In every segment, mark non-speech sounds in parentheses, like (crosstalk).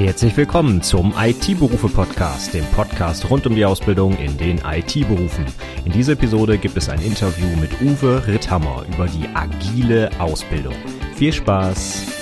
Herzlich willkommen zum IT-Berufe-Podcast, dem Podcast rund um die Ausbildung in den IT-Berufen. In dieser Episode gibt es ein Interview mit Uwe Ritthammer über die agile Ausbildung. Viel Spaß!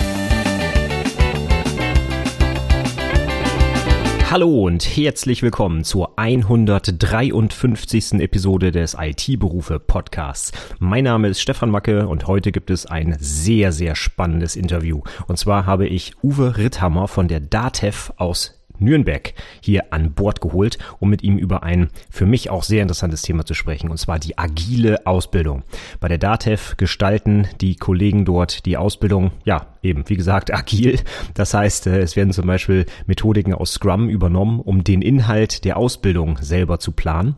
Hallo und herzlich willkommen zur 153. Episode des IT-Berufe Podcasts. Mein Name ist Stefan Macke und heute gibt es ein sehr, sehr spannendes Interview. Und zwar habe ich Uwe Ritthammer von der DATEV aus Nürnberg hier an Bord geholt, um mit ihm über ein für mich auch sehr interessantes Thema zu sprechen, und zwar die agile Ausbildung. Bei der DATEV gestalten die Kollegen dort die Ausbildung, ja, eben, wie gesagt, (laughs) agil. Das heißt, äh, es werden zum Beispiel Methodiken aus Scrum übernommen, um den Inhalt der Ausbildung selber zu planen.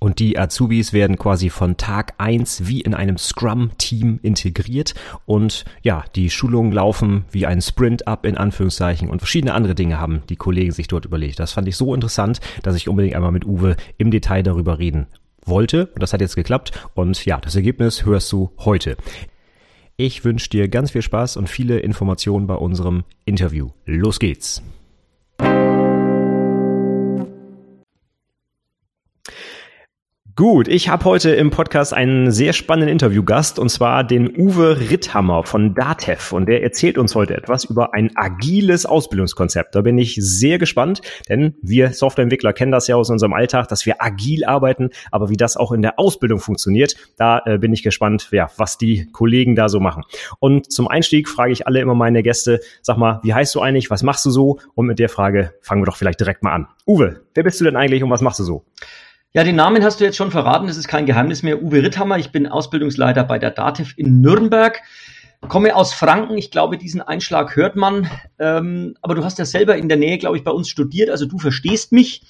Und die Azubis werden quasi von Tag eins wie in einem Scrum-Team integriert. Und ja, die Schulungen laufen wie ein Sprint-Up in Anführungszeichen und verschiedene andere Dinge haben die Kollegen sich dort überlegt. Das fand ich so interessant, dass ich unbedingt einmal mit Uwe im Detail darüber reden wollte. Und das hat jetzt geklappt. Und ja, das Ergebnis hörst du heute. Ich wünsche dir ganz viel Spaß und viele Informationen bei unserem Interview. Los geht's! Gut, ich habe heute im Podcast einen sehr spannenden Interviewgast und zwar den Uwe Ritthammer von Datev und der erzählt uns heute etwas über ein agiles Ausbildungskonzept. Da bin ich sehr gespannt, denn wir Softwareentwickler kennen das ja aus unserem Alltag, dass wir agil arbeiten, aber wie das auch in der Ausbildung funktioniert, da äh, bin ich gespannt, ja, was die Kollegen da so machen. Und zum Einstieg frage ich alle immer meine Gäste, sag mal, wie heißt du eigentlich, was machst du so? Und mit der Frage fangen wir doch vielleicht direkt mal an. Uwe, wer bist du denn eigentlich und was machst du so? Ja, den Namen hast du jetzt schon verraten, das ist kein Geheimnis mehr. Uwe Ritthammer, ich bin Ausbildungsleiter bei der DATEV in Nürnberg, komme aus Franken, ich glaube, diesen Einschlag hört man, ähm, aber du hast ja selber in der Nähe, glaube ich, bei uns studiert, also du verstehst mich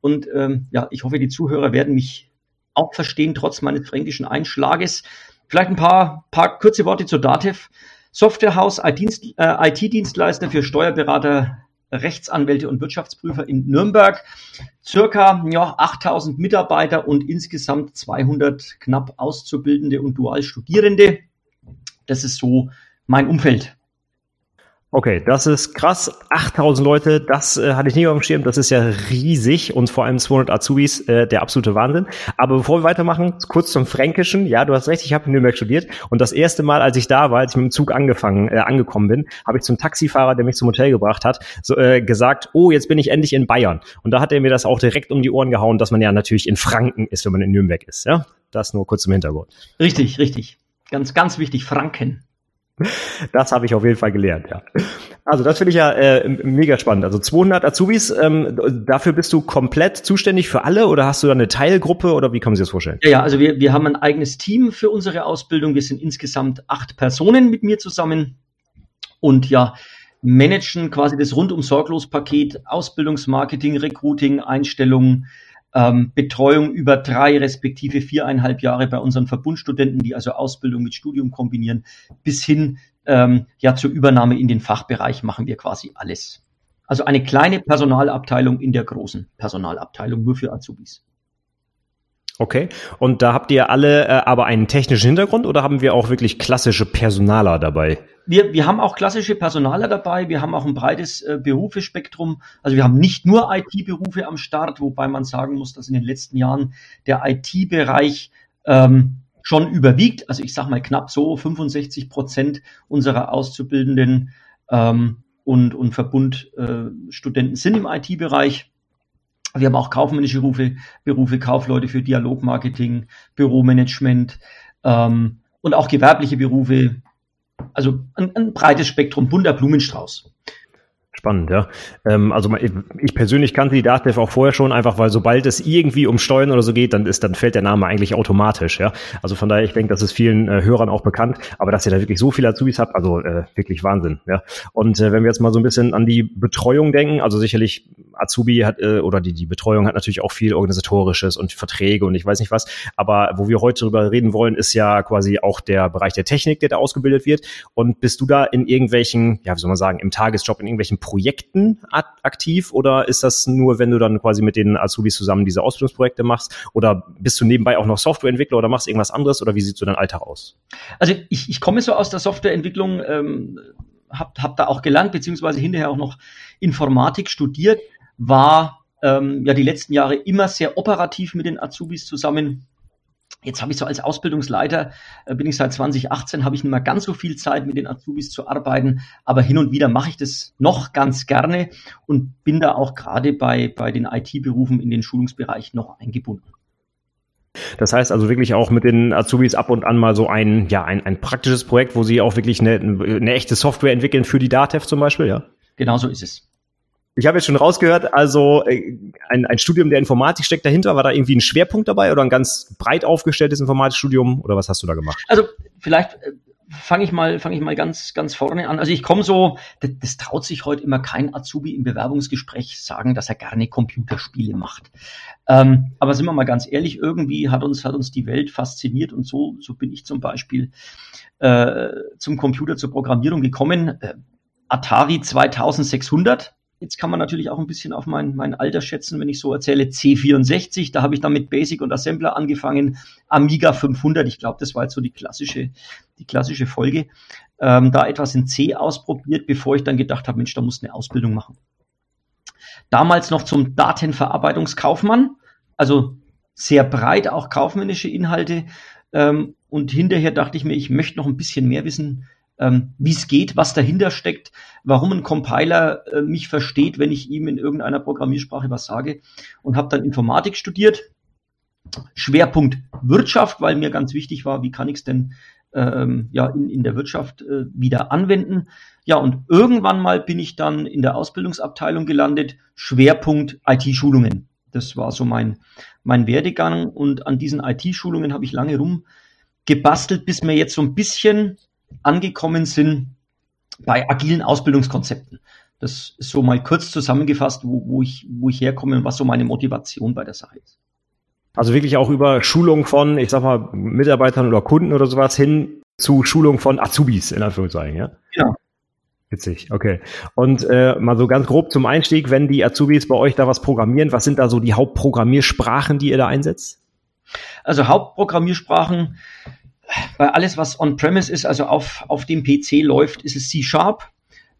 und ähm, ja, ich hoffe, die Zuhörer werden mich auch verstehen, trotz meines fränkischen Einschlages. Vielleicht ein paar, paar kurze Worte zur DATEV. Softwarehaus, IT-Dienstleister für Steuerberater, Rechtsanwälte und Wirtschaftsprüfer in Nürnberg. Circa ja, 8000 Mitarbeiter und insgesamt 200 knapp Auszubildende und Dualstudierende. Das ist so mein Umfeld. Okay, das ist krass. 8000 Leute, das äh, hatte ich nie auf dem Schirm. Das ist ja riesig und vor allem 200 Azubis, äh, der absolute Wahnsinn. Aber bevor wir weitermachen, kurz zum Fränkischen. Ja, du hast recht, ich habe in Nürnberg studiert und das erste Mal, als ich da war, als ich mit dem Zug angefangen, äh, angekommen bin, habe ich zum Taxifahrer, der mich zum Hotel gebracht hat, so, äh, gesagt, oh, jetzt bin ich endlich in Bayern. Und da hat er mir das auch direkt um die Ohren gehauen, dass man ja natürlich in Franken ist, wenn man in Nürnberg ist. Ja, das nur kurz im Hintergrund. Richtig, richtig. Ganz, ganz wichtig, Franken. Das habe ich auf jeden Fall gelernt, ja. Also das finde ich ja äh, mega spannend. Also 200 Azubis, ähm, dafür bist du komplett zuständig für alle oder hast du da eine Teilgruppe oder wie kann man das vorstellen? Ja, ja also wir, wir haben ein eigenes Team für unsere Ausbildung. Wir sind insgesamt acht Personen mit mir zusammen und ja, managen quasi das rundum sorglos Paket Ausbildungsmarketing, Recruiting, Einstellungen, ähm, Betreuung über drei respektive viereinhalb Jahre bei unseren Verbundstudenten, die also Ausbildung mit Studium kombinieren, bis hin ähm, ja zur Übernahme in den Fachbereich machen wir quasi alles. Also eine kleine Personalabteilung in der großen Personalabteilung nur für Azubis. Okay. Und da habt ihr alle äh, aber einen technischen Hintergrund oder haben wir auch wirklich klassische Personaler dabei? Wir, wir haben auch klassische Personaler dabei. Wir haben auch ein breites äh, Berufespektrum. Also wir haben nicht nur IT-Berufe am Start, wobei man sagen muss, dass in den letzten Jahren der IT-Bereich ähm, schon überwiegt. Also ich sage mal knapp so 65 Prozent unserer Auszubildenden ähm, und, und Verbundstudenten äh, sind im IT-Bereich. Wir haben auch kaufmännische Berufe, Berufe Kaufleute für Dialogmarketing, Büromanagement ähm, und auch gewerbliche Berufe. Also ein, ein breites Spektrum, bunter Blumenstrauß. Spannend, ja. Ähm, also ich persönlich kannte die Datev auch vorher schon, einfach weil sobald es irgendwie um Steuern oder so geht, dann ist, dann fällt der Name eigentlich automatisch, ja. Also von daher, ich denke, das ist vielen äh, Hörern auch bekannt, aber dass ihr da wirklich so viele Azubis habt, also äh, wirklich Wahnsinn, ja. Und äh, wenn wir jetzt mal so ein bisschen an die Betreuung denken, also sicherlich Azubi hat äh, oder die, die Betreuung hat natürlich auch viel organisatorisches und Verträge und ich weiß nicht was, aber wo wir heute drüber reden wollen, ist ja quasi auch der Bereich der Technik, der da ausgebildet wird. Und bist du da in irgendwelchen, ja, wie soll man sagen, im Tagesjob in irgendwelchen Projekten aktiv? Oder ist das nur, wenn du dann quasi mit den Azubis zusammen diese Ausbildungsprojekte machst? Oder bist du nebenbei auch noch Softwareentwickler oder machst irgendwas anderes? Oder wie sieht so dein Alltag aus? Also ich, ich komme so aus der Softwareentwicklung, ähm, hab, hab da auch gelernt, beziehungsweise hinterher auch noch Informatik studiert, war ähm, ja die letzten Jahre immer sehr operativ mit den Azubis zusammen. Jetzt habe ich so als Ausbildungsleiter, äh, bin ich seit 2018, habe ich nicht mehr ganz so viel Zeit, mit den Azubis zu arbeiten, aber hin und wieder mache ich das noch ganz gerne und bin da auch gerade bei, bei den IT-Berufen in den Schulungsbereich noch eingebunden. Das heißt also wirklich auch mit den Azubis ab und an mal so ein, ja, ein, ein praktisches Projekt, wo sie auch wirklich eine, eine echte Software entwickeln für die DATEV zum Beispiel, ja? Genau so ist es. Ich habe jetzt schon rausgehört, also äh, ein, ein Studium der Informatik steckt dahinter. War da irgendwie ein Schwerpunkt dabei oder ein ganz breit aufgestelltes Informatikstudium oder was hast du da gemacht? Also vielleicht äh, fange ich mal fange ich mal ganz ganz vorne an. Also ich komme so, das, das traut sich heute immer kein Azubi im Bewerbungsgespräch sagen, dass er gerne Computerspiele macht. Ähm, aber sind wir mal ganz ehrlich, irgendwie hat uns hat uns die Welt fasziniert und so so bin ich zum Beispiel äh, zum Computer zur Programmierung gekommen. Äh, Atari 2600 Jetzt kann man natürlich auch ein bisschen auf mein, mein Alter schätzen, wenn ich so erzähle. C64, da habe ich dann mit Basic und Assembler angefangen. Amiga 500, ich glaube, das war jetzt so die klassische, die klassische Folge. Ähm, da etwas in C ausprobiert, bevor ich dann gedacht habe, Mensch, da muss eine Ausbildung machen. Damals noch zum Datenverarbeitungskaufmann, also sehr breit auch kaufmännische Inhalte. Ähm, und hinterher dachte ich mir, ich möchte noch ein bisschen mehr wissen, ähm, wie es geht, was dahinter steckt, warum ein Compiler äh, mich versteht, wenn ich ihm in irgendeiner Programmiersprache was sage und habe dann Informatik studiert. Schwerpunkt Wirtschaft, weil mir ganz wichtig war, wie kann ich es denn ähm, ja in, in der Wirtschaft äh, wieder anwenden. Ja, und irgendwann mal bin ich dann in der Ausbildungsabteilung gelandet, Schwerpunkt IT-Schulungen. Das war so mein, mein Werdegang und an diesen IT-Schulungen habe ich lange rumgebastelt, bis mir jetzt so ein bisschen angekommen sind bei agilen Ausbildungskonzepten. Das ist so mal kurz zusammengefasst, wo, wo, ich, wo ich herkomme und was so meine Motivation bei der Sache ist. Also wirklich auch über Schulung von, ich sag mal, Mitarbeitern oder Kunden oder sowas hin zu Schulung von Azubis, in Anführungszeichen, ja? Genau. Witzig, okay. Und äh, mal so ganz grob zum Einstieg, wenn die Azubis bei euch da was programmieren, was sind da so die Hauptprogrammiersprachen, die ihr da einsetzt? Also Hauptprogrammiersprachen bei alles, was on-premise ist, also auf, auf dem PC läuft, ist es C-Sharp.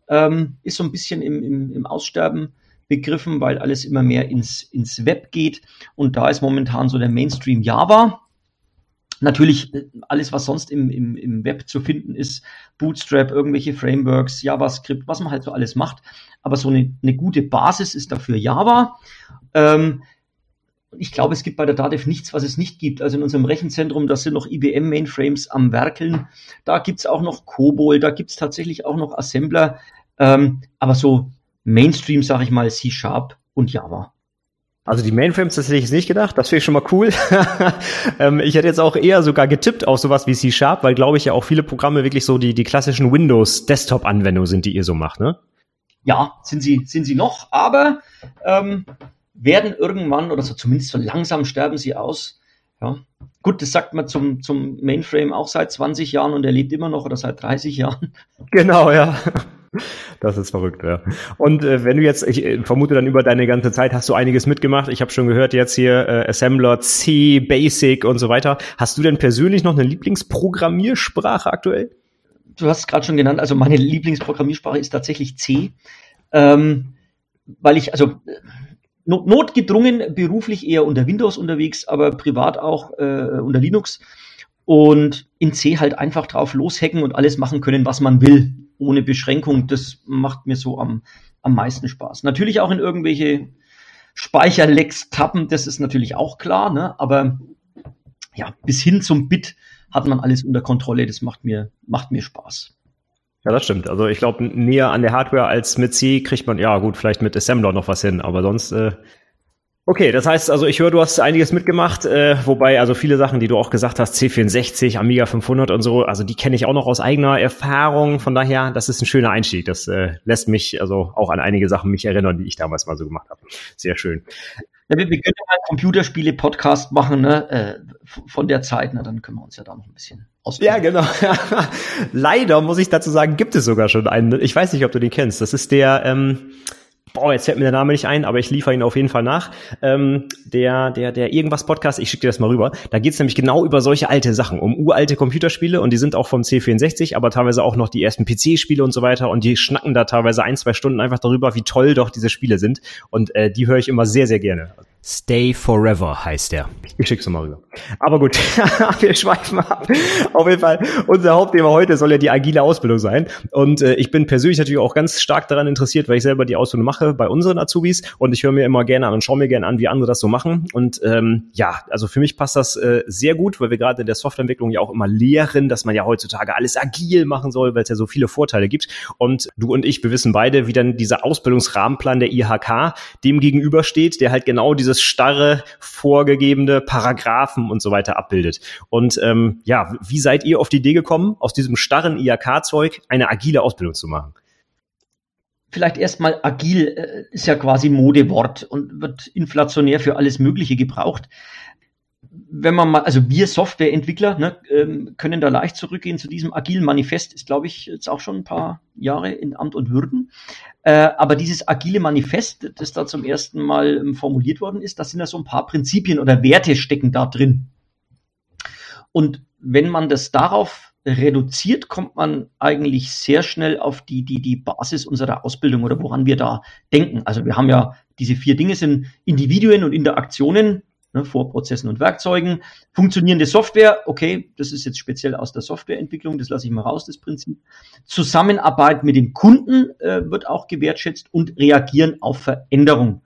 Ähm, ist so ein bisschen im, im, im Aussterben begriffen, weil alles immer mehr ins, ins Web geht. Und da ist momentan so der Mainstream Java. Natürlich äh, alles, was sonst im, im, im Web zu finden ist, Bootstrap, irgendwelche Frameworks, JavaScript, was man halt so alles macht. Aber so eine, eine gute Basis ist dafür Java. Ähm, ich glaube, es gibt bei der DATEV nichts, was es nicht gibt. Also in unserem Rechenzentrum, da sind noch IBM-Mainframes am Werkeln. Da gibt's auch noch COBOL, da gibt's tatsächlich auch noch Assembler. Ähm, aber so Mainstream, sage ich mal, C-Sharp und Java. Also die Mainframes, das hätte ich jetzt nicht gedacht. Das finde ich schon mal cool. (laughs) ähm, ich hätte jetzt auch eher sogar getippt auf sowas wie C-Sharp, weil, glaube ich, ja auch viele Programme wirklich so die, die klassischen Windows-Desktop-Anwendungen sind, die ihr so macht, ne? Ja, sind sie, sind sie noch, aber ähm, werden irgendwann, oder so zumindest so langsam sterben sie aus. Ja. Gut, das sagt man zum, zum Mainframe auch seit 20 Jahren und er lebt immer noch oder seit 30 Jahren. Genau, ja. Das ist verrückt, ja. Und äh, wenn du jetzt, ich äh, vermute dann über deine ganze Zeit hast du einiges mitgemacht. Ich habe schon gehört jetzt hier äh, Assembler, C, Basic und so weiter. Hast du denn persönlich noch eine Lieblingsprogrammiersprache aktuell? Du hast es gerade schon genannt, also meine Lieblingsprogrammiersprache ist tatsächlich C. Ähm, weil ich, also notgedrungen beruflich eher unter Windows unterwegs, aber privat auch äh, unter Linux. Und in C halt einfach drauf loshacken und alles machen können, was man will, ohne Beschränkung. Das macht mir so am, am meisten Spaß. Natürlich auch in irgendwelche Speicherlecks tappen, das ist natürlich auch klar, ne? aber ja, bis hin zum Bit hat man alles unter Kontrolle. Das macht mir, macht mir Spaß. Ja, das stimmt. Also ich glaube, näher an der Hardware als mit C kriegt man, ja gut, vielleicht mit Assembler noch was hin, aber sonst äh, Okay, das heißt, also ich höre, du hast einiges mitgemacht, äh, wobei also viele Sachen, die du auch gesagt hast, C64, Amiga 500 und so, also die kenne ich auch noch aus eigener Erfahrung. Von daher, das ist ein schöner Einstieg. Das äh, lässt mich also auch an einige Sachen mich erinnern, die ich damals mal so gemacht habe. Sehr schön. Ja, wir, wir können mal Computerspiele-Podcast machen, ne? Äh, von der Zeit, na, dann können wir uns ja da noch ein bisschen ausprobieren. Ja, genau. (laughs) Leider muss ich dazu sagen, gibt es sogar schon einen. Ich weiß nicht, ob du den kennst. Das ist der ähm, boah, jetzt fällt mir der Name nicht ein, aber ich liefere ihn auf jeden Fall nach. Ähm, der, der, der irgendwas Podcast, ich schicke dir das mal rüber. Da geht's nämlich genau über solche alte Sachen, um uralte Computerspiele und die sind auch vom C64, aber teilweise auch noch die ersten PC-Spiele und so weiter und die schnacken da teilweise ein, zwei Stunden einfach darüber, wie toll doch diese Spiele sind und äh, die höre ich immer sehr, sehr gerne. Stay Forever heißt der. Ich schick's mal rüber. Aber gut, (laughs) wir schweifen ab. Auf jeden Fall, unser Hauptthema heute soll ja die agile Ausbildung sein. Und äh, ich bin persönlich natürlich auch ganz stark daran interessiert, weil ich selber die Ausbildung mache bei unseren Azubis und ich höre mir immer gerne an und schaue mir gerne an, wie andere das so machen. Und ähm, ja, also für mich passt das äh, sehr gut, weil wir gerade in der Softwareentwicklung ja auch immer lehren, dass man ja heutzutage alles agil machen soll, weil es ja so viele Vorteile gibt. Und du und ich, wir wissen beide, wie dann dieser Ausbildungsrahmenplan der IHK dem gegenübersteht, der halt genau dieses dieses starre, vorgegebene Paragraphen und so weiter abbildet. Und ähm, ja, wie seid ihr auf die Idee gekommen, aus diesem starren IAK-Zeug eine agile Ausbildung zu machen? Vielleicht erstmal agil äh, ist ja quasi Modewort und wird inflationär für alles Mögliche gebraucht wenn man mal, also wir Softwareentwickler ne, ähm, können da leicht zurückgehen zu diesem agilen Manifest, ist glaube ich jetzt auch schon ein paar Jahre in Amt und Würden. Äh, aber dieses agile Manifest, das da zum ersten Mal ähm, formuliert worden ist, da sind ja so ein paar Prinzipien oder Werte stecken da drin. Und wenn man das darauf reduziert, kommt man eigentlich sehr schnell auf die, die, die Basis unserer Ausbildung oder woran wir da denken. Also wir haben ja diese vier Dinge sind Individuen und Interaktionen, ne, Vorprozessen und Werkzeugen. Funktionierende Software, okay, das ist jetzt speziell aus der Softwareentwicklung, das lasse ich mal raus, das Prinzip. Zusammenarbeit mit den Kunden äh, wird auch gewertschätzt und reagieren auf Veränderung.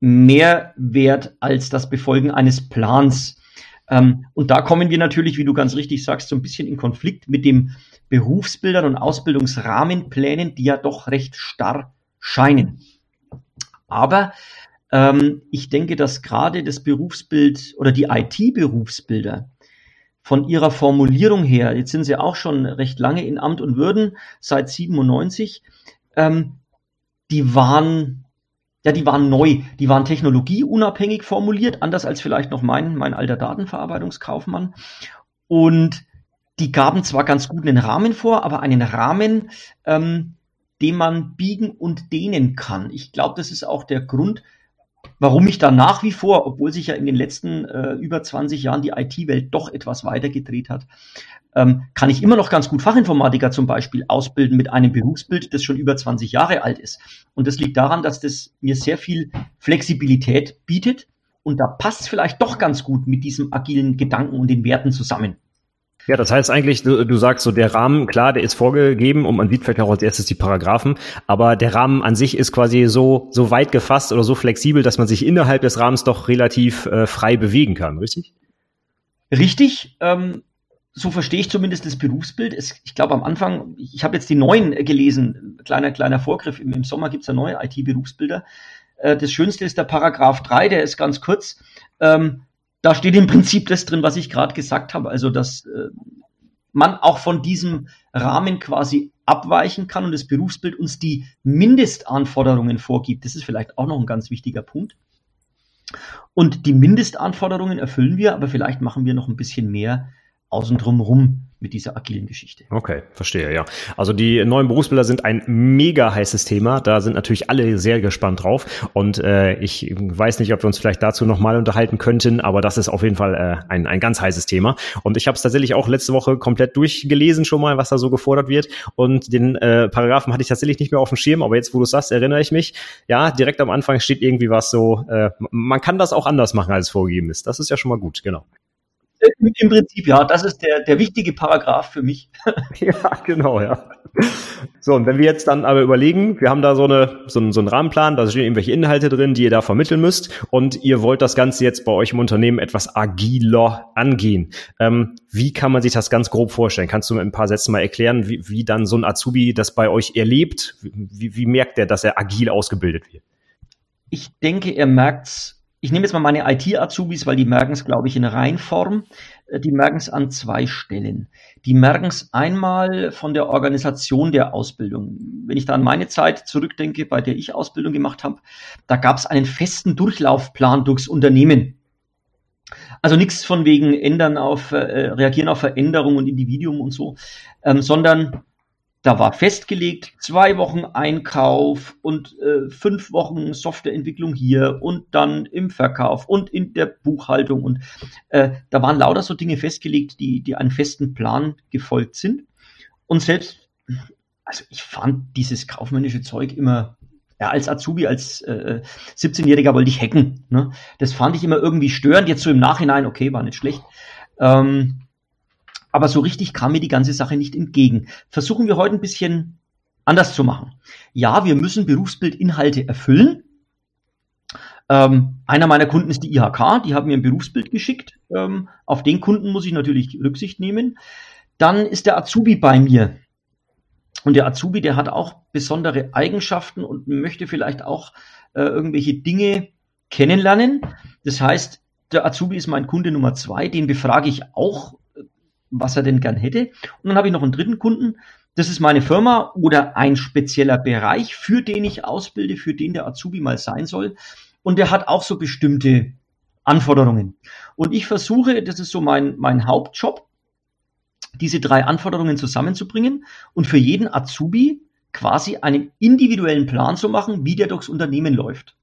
Mehr wert als das Befolgen eines Plans. Ähm, und da kommen wir natürlich, wie du ganz richtig sagst, so ein bisschen in Konflikt mit dem Berufsbildern und Ausbildungsrahmenplänen, die ja doch recht starr scheinen. Aber ähm, ich denke, dass gerade das Berufsbild oder die IT-Berufsbilder von ihrer Formulierung her, jetzt sind sie auch schon recht lange in Amt und Würden, seit 97, ähm, die waren ja, die waren neu, die waren technologieunabhängig formuliert, anders als vielleicht noch mein, mein alter Datenverarbeitungskaufmann. Und die gaben zwar ganz gut einen Rahmen vor, aber einen Rahmen, ähm, den man biegen und dehnen kann. Ich glaube, das ist auch der Grund, warum ich da nach wie vor, obwohl sich ja in den letzten äh, über 20 Jahren die IT-Welt doch etwas weiter gedreht hat, ähm, kann ich immer noch ganz gut Fachinformatiker zum Beispiel ausbilden mit einem Berufsbild, das schon über 20 Jahre alt ist. Und das liegt daran, dass das mir sehr viel Flexibilität bietet. Und da passt vielleicht doch ganz gut mit diesem agilen Gedanken und den Werten zusammen. Ja, das heißt eigentlich, du, du sagst so, der Rahmen, klar, der ist vorgegeben und man sieht vielleicht auch als erstes die Paragraphen, aber der Rahmen an sich ist quasi so, so weit gefasst oder so flexibel, dass man sich innerhalb des Rahmens doch relativ äh, frei bewegen kann, richtig? Richtig. Ähm, so verstehe ich zumindest das Berufsbild. Es, ich glaube am Anfang, ich habe jetzt die neuen gelesen, kleiner, kleiner Vorgriff, im, im Sommer gibt's ja neue IT-Berufsbilder. Äh, das Schönste ist der Paragraph 3, der ist ganz kurz. Ähm, da steht im Prinzip das drin, was ich gerade gesagt habe. Also, dass äh, man auch von diesem Rahmen quasi abweichen kann und das Berufsbild uns die Mindestanforderungen vorgibt. Das ist vielleicht auch noch ein ganz wichtiger Punkt. Und die Mindestanforderungen erfüllen wir, aber vielleicht machen wir noch ein bisschen mehr außen drum rum mit dieser agilen Geschichte. Okay, verstehe, ja. Also die neuen Berufsbilder sind ein mega heißes Thema. Da sind natürlich alle sehr gespannt drauf. Und äh, ich weiß nicht, ob wir uns vielleicht dazu nochmal unterhalten könnten, aber das ist auf jeden Fall äh, ein, ein ganz heißes Thema. Und ich habe es tatsächlich auch letzte Woche komplett durchgelesen schon mal, was da so gefordert wird. Und den äh, Paragraphen hatte ich tatsächlich nicht mehr auf dem Schirm, aber jetzt, wo du sagst, erinnere ich mich. Ja, direkt am Anfang steht irgendwie was so, äh, man kann das auch anders machen, als vorgegeben ist. Das ist ja schon mal gut, genau. Im Prinzip, ja, das ist der, der wichtige Paragraph für mich. (laughs) ja, genau, ja. So, und wenn wir jetzt dann aber überlegen, wir haben da so, eine, so, einen, so einen Rahmenplan, da stehen irgendwelche Inhalte drin, die ihr da vermitteln müsst und ihr wollt das Ganze jetzt bei euch im Unternehmen etwas agiler angehen. Ähm, wie kann man sich das ganz grob vorstellen? Kannst du mit ein paar Sätzen mal erklären, wie, wie dann so ein Azubi das bei euch erlebt? Wie, wie merkt er, dass er agil ausgebildet wird? Ich denke, er merkt's ich nehme jetzt mal meine IT-Azubis, weil die merken es, glaube ich, in Reinform. Äh, die merken es an zwei Stellen. Die merken es einmal von der Organisation der Ausbildung. Wenn ich da an meine Zeit zurückdenke, bei der ich Ausbildung gemacht habe, da gab es einen festen Durchlaufplan durchs Unternehmen. Also nichts von wegen ändern auf, äh, reagieren auf Veränderungen und Individuum und so, ähm, sondern da war festgelegt, zwei Wochen Einkauf und äh, fünf Wochen Softwareentwicklung hier und dann im Verkauf und in der Buchhaltung. Und äh, da waren lauter so Dinge festgelegt, die, die einem festen Plan gefolgt sind. Und selbst, also ich fand dieses kaufmännische Zeug immer, ja, als Azubi, als äh, 17-Jähriger wollte ich hacken. Ne? Das fand ich immer irgendwie störend. Jetzt so im Nachhinein, okay, war nicht schlecht. Ähm, aber so richtig kam mir die ganze Sache nicht entgegen. Versuchen wir heute ein bisschen anders zu machen. Ja, wir müssen Berufsbildinhalte erfüllen. Ähm, einer meiner Kunden ist die IHK, die haben mir ein Berufsbild geschickt. Ähm, auf den Kunden muss ich natürlich Rücksicht nehmen. Dann ist der Azubi bei mir. Und der Azubi, der hat auch besondere Eigenschaften und möchte vielleicht auch äh, irgendwelche Dinge kennenlernen. Das heißt, der Azubi ist mein Kunde Nummer zwei, den befrage ich auch was er denn gern hätte. Und dann habe ich noch einen dritten Kunden. Das ist meine Firma oder ein spezieller Bereich, für den ich ausbilde, für den der Azubi mal sein soll. Und der hat auch so bestimmte Anforderungen. Und ich versuche, das ist so mein, mein Hauptjob, diese drei Anforderungen zusammenzubringen und für jeden Azubi quasi einen individuellen Plan zu machen, wie der durchs Unternehmen läuft.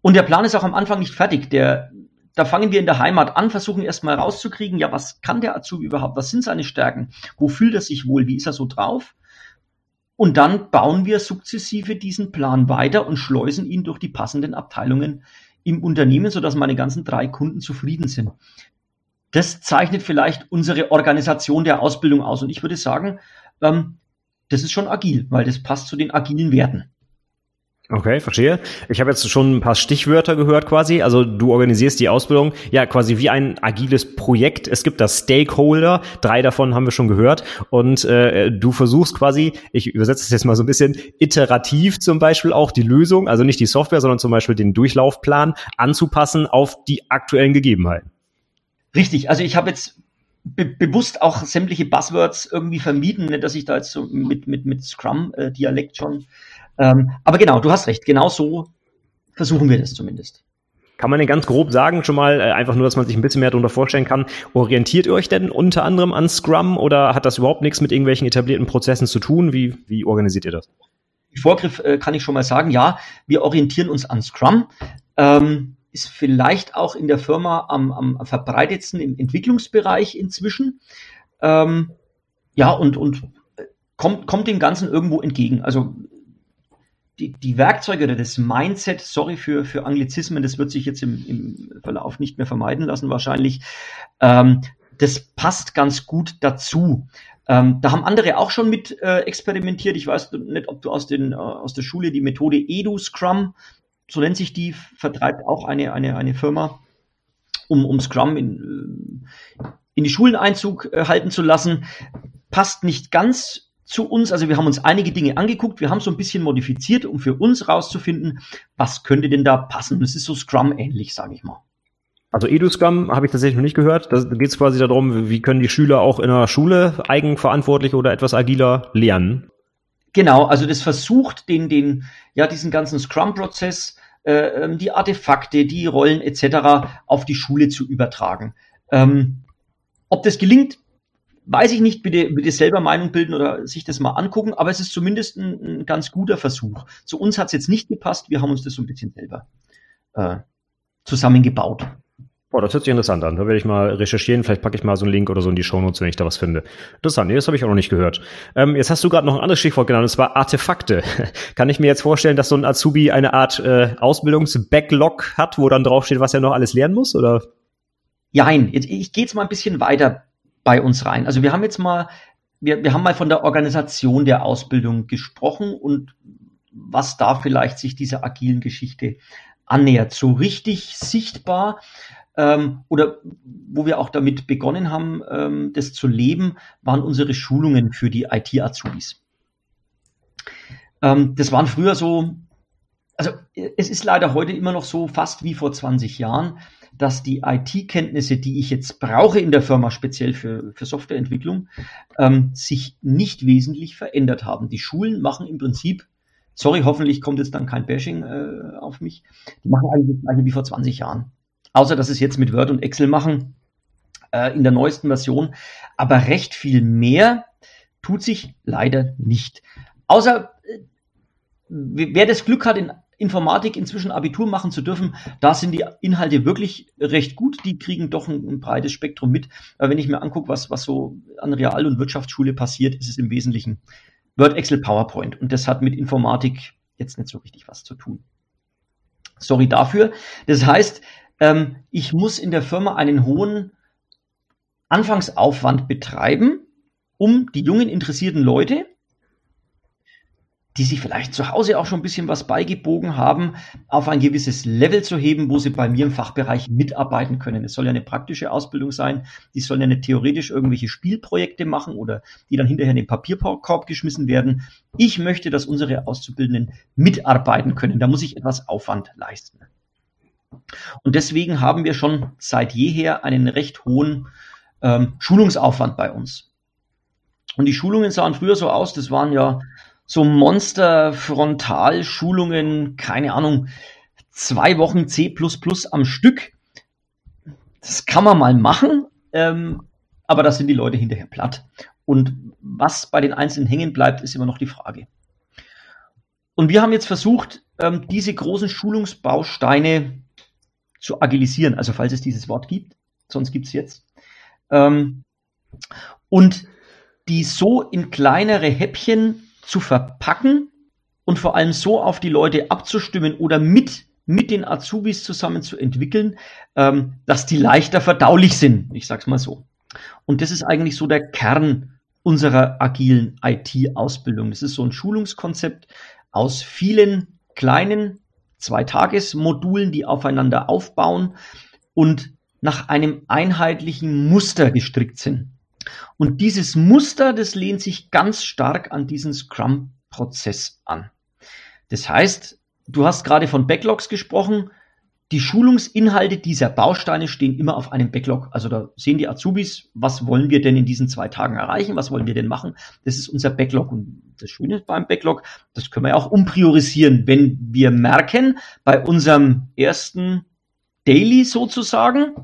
Und der Plan ist auch am Anfang nicht fertig. Der da fangen wir in der Heimat an, versuchen erstmal rauszukriegen, ja, was kann der Azubi überhaupt? Was sind seine Stärken? Wo fühlt er sich wohl? Wie ist er so drauf? Und dann bauen wir sukzessive diesen Plan weiter und schleusen ihn durch die passenden Abteilungen im Unternehmen, sodass meine ganzen drei Kunden zufrieden sind. Das zeichnet vielleicht unsere Organisation der Ausbildung aus. Und ich würde sagen, ähm, das ist schon agil, weil das passt zu den agilen Werten. Okay, verstehe. Ich habe jetzt schon ein paar Stichwörter gehört quasi. Also du organisierst die Ausbildung ja quasi wie ein agiles Projekt. Es gibt da Stakeholder, drei davon haben wir schon gehört. Und äh, du versuchst quasi, ich übersetze es jetzt mal so ein bisschen, iterativ zum Beispiel auch die Lösung, also nicht die Software, sondern zum Beispiel den Durchlaufplan anzupassen auf die aktuellen Gegebenheiten. Richtig, also ich habe jetzt be bewusst auch sämtliche Buzzwords irgendwie vermieden, nicht, dass ich da jetzt so mit, mit, mit Scrum-Dialekt äh, schon ähm, aber genau, du hast recht, genau so versuchen wir das zumindest. Kann man denn ganz grob sagen, schon mal, äh, einfach nur, dass man sich ein bisschen mehr darunter vorstellen kann, orientiert ihr euch denn unter anderem an Scrum oder hat das überhaupt nichts mit irgendwelchen etablierten Prozessen zu tun? Wie, wie organisiert ihr das? Vorgriff äh, kann ich schon mal sagen, ja, wir orientieren uns an Scrum. Ähm, ist vielleicht auch in der Firma am, am verbreitetsten im Entwicklungsbereich inzwischen. Ähm, ja, und, und äh, kommt, kommt dem Ganzen irgendwo entgegen. Also die, die Werkzeuge oder das Mindset, sorry für, für Anglizismen, das wird sich jetzt im, im Verlauf nicht mehr vermeiden lassen wahrscheinlich, ähm, das passt ganz gut dazu. Ähm, da haben andere auch schon mit äh, experimentiert. Ich weiß nicht, ob du aus, den, äh, aus der Schule die Methode Edu Scrum, so nennt sich die, vertreibt auch eine, eine, eine Firma, um, um Scrum in, äh, in die Schulen Einzug äh, halten zu lassen. Passt nicht ganz zu uns. Also wir haben uns einige Dinge angeguckt, wir haben so ein bisschen modifiziert, um für uns rauszufinden, was könnte denn da passen. Das ist so Scrum-ähnlich, sage ich mal. Also EduScrum habe ich tatsächlich noch nicht gehört. Da geht es quasi darum, wie können die Schüler auch in der Schule eigenverantwortlich oder etwas agiler lernen. Genau, also das versucht den, den, ja, diesen ganzen Scrum-Prozess, äh, ähm, die Artefakte, die Rollen etc. auf die Schule zu übertragen. Ähm, ob das gelingt, Weiß ich nicht, bitte, bitte selber Meinung bilden oder sich das mal angucken, aber es ist zumindest ein, ein ganz guter Versuch. Zu uns hat es jetzt nicht gepasst, wir haben uns das so ein bisschen selber äh, zusammengebaut. Oh, das hört sich interessant an. Da werde ich mal recherchieren. Vielleicht packe ich mal so einen Link oder so in die Shownotes, wenn ich da was finde. Interessant. Nee, das habe ich auch noch nicht gehört. Ähm, jetzt hast du gerade noch ein anderes Stichwort genannt, und zwar Artefakte. (laughs) Kann ich mir jetzt vorstellen, dass so ein Azubi eine Art äh, Ausbildungs-Backlog hat, wo dann draufsteht, was er noch alles lernen muss? Oder? Nein, ich, ich gehe jetzt mal ein bisschen weiter bei uns rein. Also wir haben jetzt mal, wir, wir haben mal von der Organisation der Ausbildung gesprochen und was da vielleicht sich dieser agilen Geschichte annähert. So richtig sichtbar ähm, oder wo wir auch damit begonnen haben, ähm, das zu leben, waren unsere Schulungen für die IT-Azubis. Ähm, das waren früher so, also es ist leider heute immer noch so fast wie vor 20 Jahren, dass die IT-Kenntnisse, die ich jetzt brauche in der Firma, speziell für, für Softwareentwicklung, ähm, sich nicht wesentlich verändert haben. Die Schulen machen im Prinzip, sorry, hoffentlich kommt jetzt dann kein Bashing äh, auf mich, die machen eigentlich das gleiche wie vor 20 Jahren. Außer, dass es jetzt mit Word und Excel machen, äh, in der neuesten Version. Aber recht viel mehr tut sich leider nicht. Außer äh, wer das Glück hat, in Informatik inzwischen Abitur machen zu dürfen, da sind die Inhalte wirklich recht gut. Die kriegen doch ein, ein breites Spektrum mit. Aber wenn ich mir angucke, was, was so an Real- und Wirtschaftsschule passiert, ist es im Wesentlichen Word, Excel, PowerPoint. Und das hat mit Informatik jetzt nicht so richtig was zu tun. Sorry dafür. Das heißt, ähm, ich muss in der Firma einen hohen Anfangsaufwand betreiben, um die jungen interessierten Leute die sich vielleicht zu Hause auch schon ein bisschen was beigebogen haben, auf ein gewisses Level zu heben, wo sie bei mir im Fachbereich mitarbeiten können. Es soll ja eine praktische Ausbildung sein. Die sollen ja nicht theoretisch irgendwelche Spielprojekte machen oder die dann hinterher in den Papierkorb geschmissen werden. Ich möchte, dass unsere Auszubildenden mitarbeiten können. Da muss ich etwas Aufwand leisten. Und deswegen haben wir schon seit jeher einen recht hohen ähm, Schulungsaufwand bei uns. Und die Schulungen sahen früher so aus, das waren ja so Monster-Frontalschulungen, keine Ahnung, zwei Wochen C am Stück. Das kann man mal machen, ähm, aber da sind die Leute hinterher platt. Und was bei den Einzelnen hängen bleibt, ist immer noch die Frage. Und wir haben jetzt versucht, ähm, diese großen Schulungsbausteine zu agilisieren, also falls es dieses Wort gibt, sonst gibt es jetzt. Ähm, und die so in kleinere Häppchen zu verpacken und vor allem so auf die Leute abzustimmen oder mit mit den Azubis zusammen zu entwickeln, ähm, dass die leichter verdaulich sind. Ich sag's mal so. Und das ist eigentlich so der Kern unserer agilen IT-Ausbildung. Das ist so ein Schulungskonzept aus vielen kleinen Zweitagesmodulen, die aufeinander aufbauen und nach einem einheitlichen Muster gestrickt sind. Und dieses Muster, das lehnt sich ganz stark an diesen Scrum-Prozess an. Das heißt, du hast gerade von Backlogs gesprochen. Die Schulungsinhalte dieser Bausteine stehen immer auf einem Backlog. Also da sehen die Azubis, was wollen wir denn in diesen zwei Tagen erreichen? Was wollen wir denn machen? Das ist unser Backlog. Und das Schöne beim Backlog, das können wir ja auch umpriorisieren, wenn wir merken, bei unserem ersten Daily sozusagen,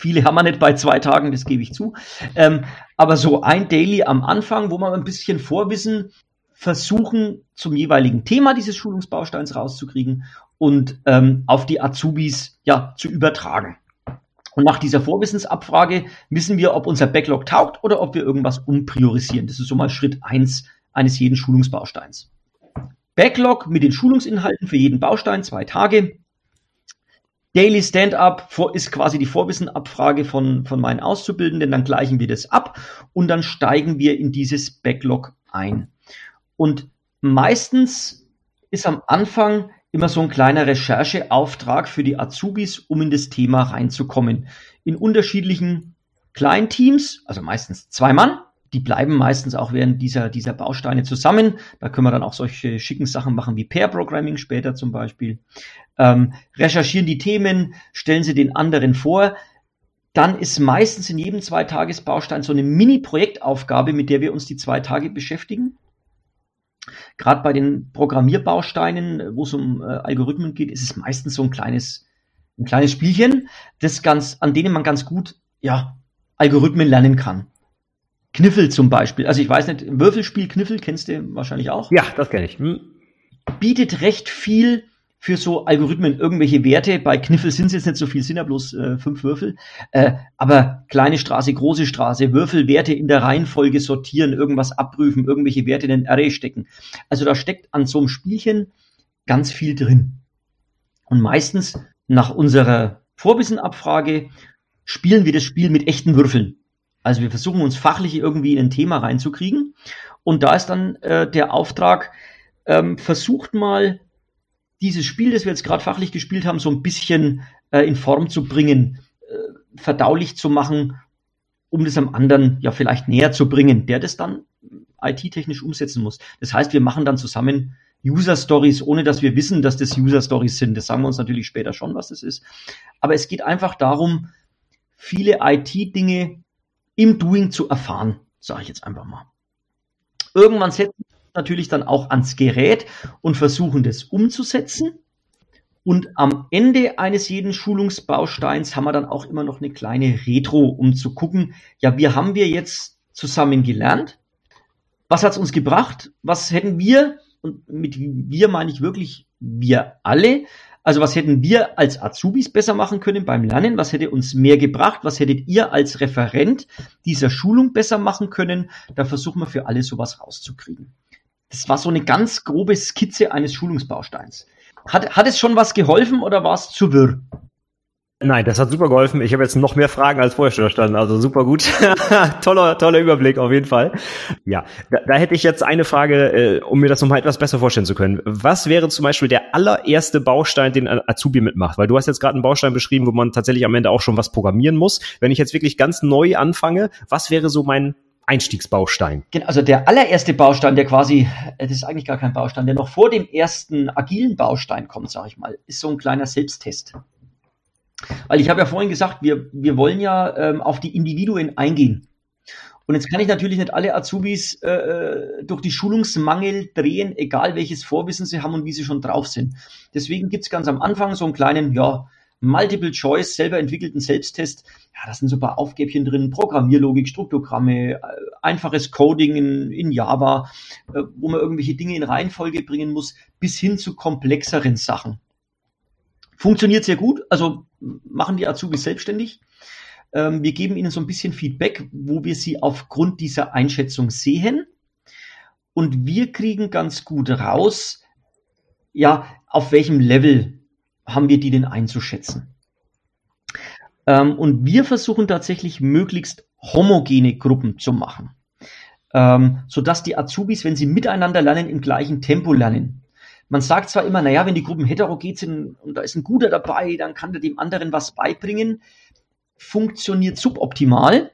Viele haben wir nicht bei zwei Tagen, das gebe ich zu. Ähm, aber so ein Daily am Anfang, wo man ein bisschen Vorwissen versuchen, zum jeweiligen Thema dieses Schulungsbausteins rauszukriegen und ähm, auf die Azubis ja zu übertragen. Und nach dieser Vorwissensabfrage wissen wir, ob unser Backlog taugt oder ob wir irgendwas umpriorisieren. Das ist so mal Schritt eins eines jeden Schulungsbausteins. Backlog mit den Schulungsinhalten für jeden Baustein, zwei Tage. Daily Stand-up ist quasi die Vorwissenabfrage von, von meinen Auszubildenden, dann gleichen wir das ab und dann steigen wir in dieses Backlog ein. Und meistens ist am Anfang immer so ein kleiner Rechercheauftrag für die Azubis, um in das Thema reinzukommen. In unterschiedlichen Kleinteams, also meistens zwei Mann, die bleiben meistens auch während dieser, dieser Bausteine zusammen. Da können wir dann auch solche schicken Sachen machen wie Pair Programming später zum Beispiel. Ähm, recherchieren die Themen, stellen sie den anderen vor. Dann ist meistens in jedem Zweitagesbaustein so eine Mini-Projektaufgabe, mit der wir uns die zwei Tage beschäftigen. Gerade bei den Programmierbausteinen, wo es um äh, Algorithmen geht, ist es meistens so ein kleines, ein kleines Spielchen, das ganz, an denen man ganz gut, ja, Algorithmen lernen kann. Kniffel zum Beispiel. Also ich weiß nicht, Würfelspiel Kniffel kennst du wahrscheinlich auch. Ja, das kenne ich. Hm. Bietet recht viel für so Algorithmen irgendwelche Werte. Bei Kniffel sind es jetzt nicht so viel, sind ja bloß äh, fünf Würfel. Äh, aber kleine Straße, große Straße, Würfelwerte in der Reihenfolge sortieren, irgendwas abprüfen, irgendwelche Werte in den Array stecken. Also da steckt an so einem Spielchen ganz viel drin. Und meistens nach unserer Vorwissenabfrage spielen wir das Spiel mit echten Würfeln. Also wir versuchen uns fachlich irgendwie in ein Thema reinzukriegen. Und da ist dann äh, der Auftrag, ähm, versucht mal dieses Spiel, das wir jetzt gerade fachlich gespielt haben, so ein bisschen äh, in Form zu bringen, äh, verdaulich zu machen, um das am anderen ja vielleicht näher zu bringen, der das dann IT-technisch umsetzen muss. Das heißt, wir machen dann zusammen User Stories, ohne dass wir wissen, dass das User Stories sind. Das sagen wir uns natürlich später schon, was das ist. Aber es geht einfach darum, viele IT-Dinge im Doing zu erfahren, sage ich jetzt einfach mal. Irgendwann setzen wir natürlich dann auch ans Gerät und versuchen das umzusetzen. Und am Ende eines jeden Schulungsbausteins haben wir dann auch immer noch eine kleine Retro, um zu gucken, ja, wie haben wir jetzt zusammen gelernt? was hat es uns gebracht? Was hätten wir, und mit wir meine ich wirklich wir alle, also was hätten wir als Azubis besser machen können beim Lernen? Was hätte uns mehr gebracht? Was hättet ihr als Referent dieser Schulung besser machen können? Da versuchen wir für alle sowas rauszukriegen. Das war so eine ganz grobe Skizze eines Schulungsbausteins. Hat, hat es schon was geholfen oder war es zu wirr? Nein, das hat super geholfen. Ich habe jetzt noch mehr Fragen als vorher schon verstanden. Also super gut. (laughs) toller, toller Überblick auf jeden Fall. Ja, da, da hätte ich jetzt eine Frage, äh, um mir das nochmal etwas besser vorstellen zu können. Was wäre zum Beispiel der allererste Baustein, den Azubi mitmacht? Weil du hast jetzt gerade einen Baustein beschrieben, wo man tatsächlich am Ende auch schon was programmieren muss. Wenn ich jetzt wirklich ganz neu anfange, was wäre so mein Einstiegsbaustein? Also der allererste Baustein, der quasi, äh, das ist eigentlich gar kein Baustein, der noch vor dem ersten agilen Baustein kommt, sage ich mal, ist so ein kleiner Selbsttest. Weil ich habe ja vorhin gesagt, wir, wir wollen ja ähm, auf die Individuen eingehen. Und jetzt kann ich natürlich nicht alle Azubis äh, äh, durch die Schulungsmangel drehen, egal welches Vorwissen sie haben und wie sie schon drauf sind. Deswegen gibt's ganz am Anfang so einen kleinen, ja, Multiple Choice, selber entwickelten Selbsttest. Ja, da sind so ein paar Aufgäbchen drin, Programmierlogik, Struktogramme, äh, einfaches Coding in, in Java, äh, wo man irgendwelche Dinge in Reihenfolge bringen muss, bis hin zu komplexeren Sachen. Funktioniert sehr gut, also machen die Azubis selbstständig. Ähm, wir geben ihnen so ein bisschen Feedback, wo wir sie aufgrund dieser Einschätzung sehen. Und wir kriegen ganz gut raus, ja, auf welchem Level haben wir die denn einzuschätzen. Ähm, und wir versuchen tatsächlich möglichst homogene Gruppen zu machen, ähm, sodass die Azubis, wenn sie miteinander lernen, im gleichen Tempo lernen man sagt zwar immer, naja, wenn die Gruppen heterogen sind und da ist ein Guter dabei, dann kann der dem anderen was beibringen, funktioniert suboptimal,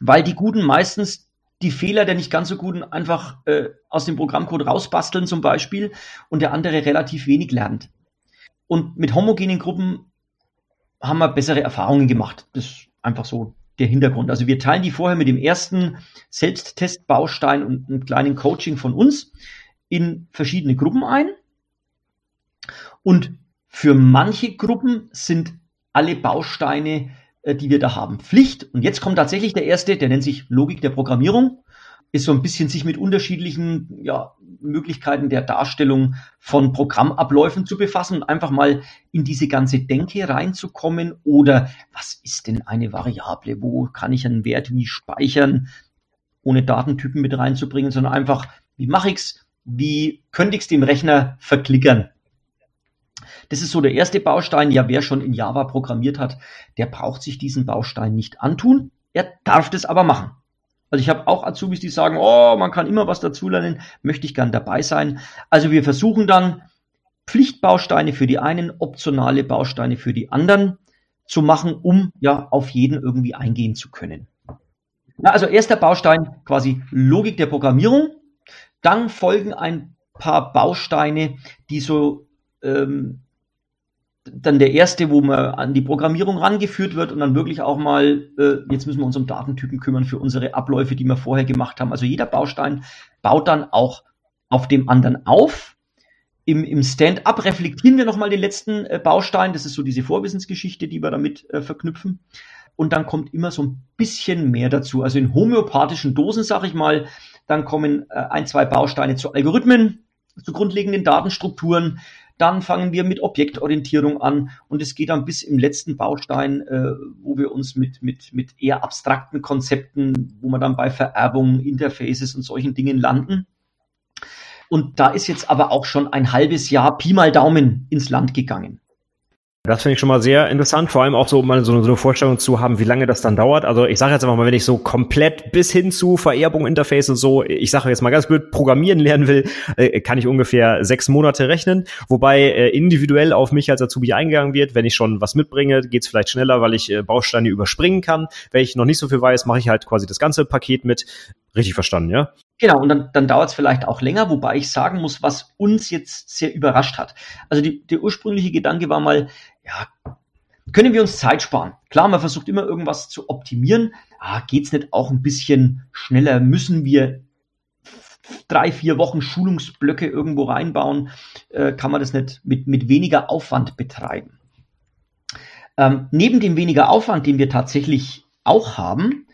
weil die Guten meistens die Fehler der nicht ganz so Guten einfach äh, aus dem Programmcode rausbasteln zum Beispiel und der andere relativ wenig lernt. Und mit homogenen Gruppen haben wir bessere Erfahrungen gemacht. Das ist einfach so der Hintergrund. Also wir teilen die vorher mit dem ersten Selbsttestbaustein und einem kleinen Coaching von uns in verschiedene Gruppen ein und für manche Gruppen sind alle Bausteine, äh, die wir da haben, Pflicht. Und jetzt kommt tatsächlich der erste, der nennt sich Logik der Programmierung, ist so ein bisschen sich mit unterschiedlichen ja, Möglichkeiten der Darstellung von Programmabläufen zu befassen und einfach mal in diese ganze Denke reinzukommen. Oder was ist denn eine Variable? Wo kann ich einen Wert wie speichern, ohne Datentypen mit reinzubringen, sondern einfach, wie mache ich's? Wie könnte ich es dem Rechner verklickern? Das ist so der erste Baustein. Ja, wer schon in Java programmiert hat, der braucht sich diesen Baustein nicht antun. Er darf das aber machen. Also ich habe auch Azubis, die sagen, oh, man kann immer was dazulernen, möchte ich gern dabei sein. Also wir versuchen dann Pflichtbausteine für die einen, optionale Bausteine für die anderen zu machen, um ja auf jeden irgendwie eingehen zu können. Ja, also erster Baustein quasi Logik der Programmierung. Dann folgen ein paar Bausteine, die so ähm, dann der erste, wo man an die Programmierung rangeführt wird und dann wirklich auch mal, äh, jetzt müssen wir uns um Datentypen kümmern für unsere Abläufe, die wir vorher gemacht haben. Also jeder Baustein baut dann auch auf dem anderen auf. Im, im Stand-up reflektieren wir nochmal den letzten äh, Baustein. Das ist so diese Vorwissensgeschichte, die wir damit äh, verknüpfen. Und dann kommt immer so ein bisschen mehr dazu. Also in homöopathischen Dosen, sag ich mal, dann kommen äh, ein, zwei Bausteine zu Algorithmen, zu grundlegenden Datenstrukturen, dann fangen wir mit Objektorientierung an und es geht dann bis im letzten Baustein, äh, wo wir uns mit, mit, mit eher abstrakten Konzepten, wo wir dann bei Vererbung, Interfaces und solchen Dingen landen. Und da ist jetzt aber auch schon ein halbes Jahr Pi mal Daumen ins Land gegangen. Das finde ich schon mal sehr interessant, vor allem auch so mal so, so eine Vorstellung zu haben, wie lange das dann dauert. Also ich sage jetzt einfach mal, wenn ich so komplett bis hin zu Vererbung, Interface und so, ich sage jetzt mal ganz blöd, programmieren lernen will, äh, kann ich ungefähr sechs Monate rechnen. Wobei äh, individuell auf mich als Azubi eingegangen wird. Wenn ich schon was mitbringe, geht's vielleicht schneller, weil ich äh, Bausteine überspringen kann. Wenn ich noch nicht so viel weiß, mache ich halt quasi das ganze Paket mit. Richtig verstanden, ja? Genau, und dann, dann dauert es vielleicht auch länger, wobei ich sagen muss, was uns jetzt sehr überrascht hat. Also die, der ursprüngliche Gedanke war mal, ja, können wir uns Zeit sparen? Klar, man versucht immer irgendwas zu optimieren. Ah, geht's nicht auch ein bisschen schneller? Müssen wir drei, vier Wochen Schulungsblöcke irgendwo reinbauen? Äh, kann man das nicht mit, mit weniger Aufwand betreiben? Ähm, neben dem weniger Aufwand, den wir tatsächlich auch haben,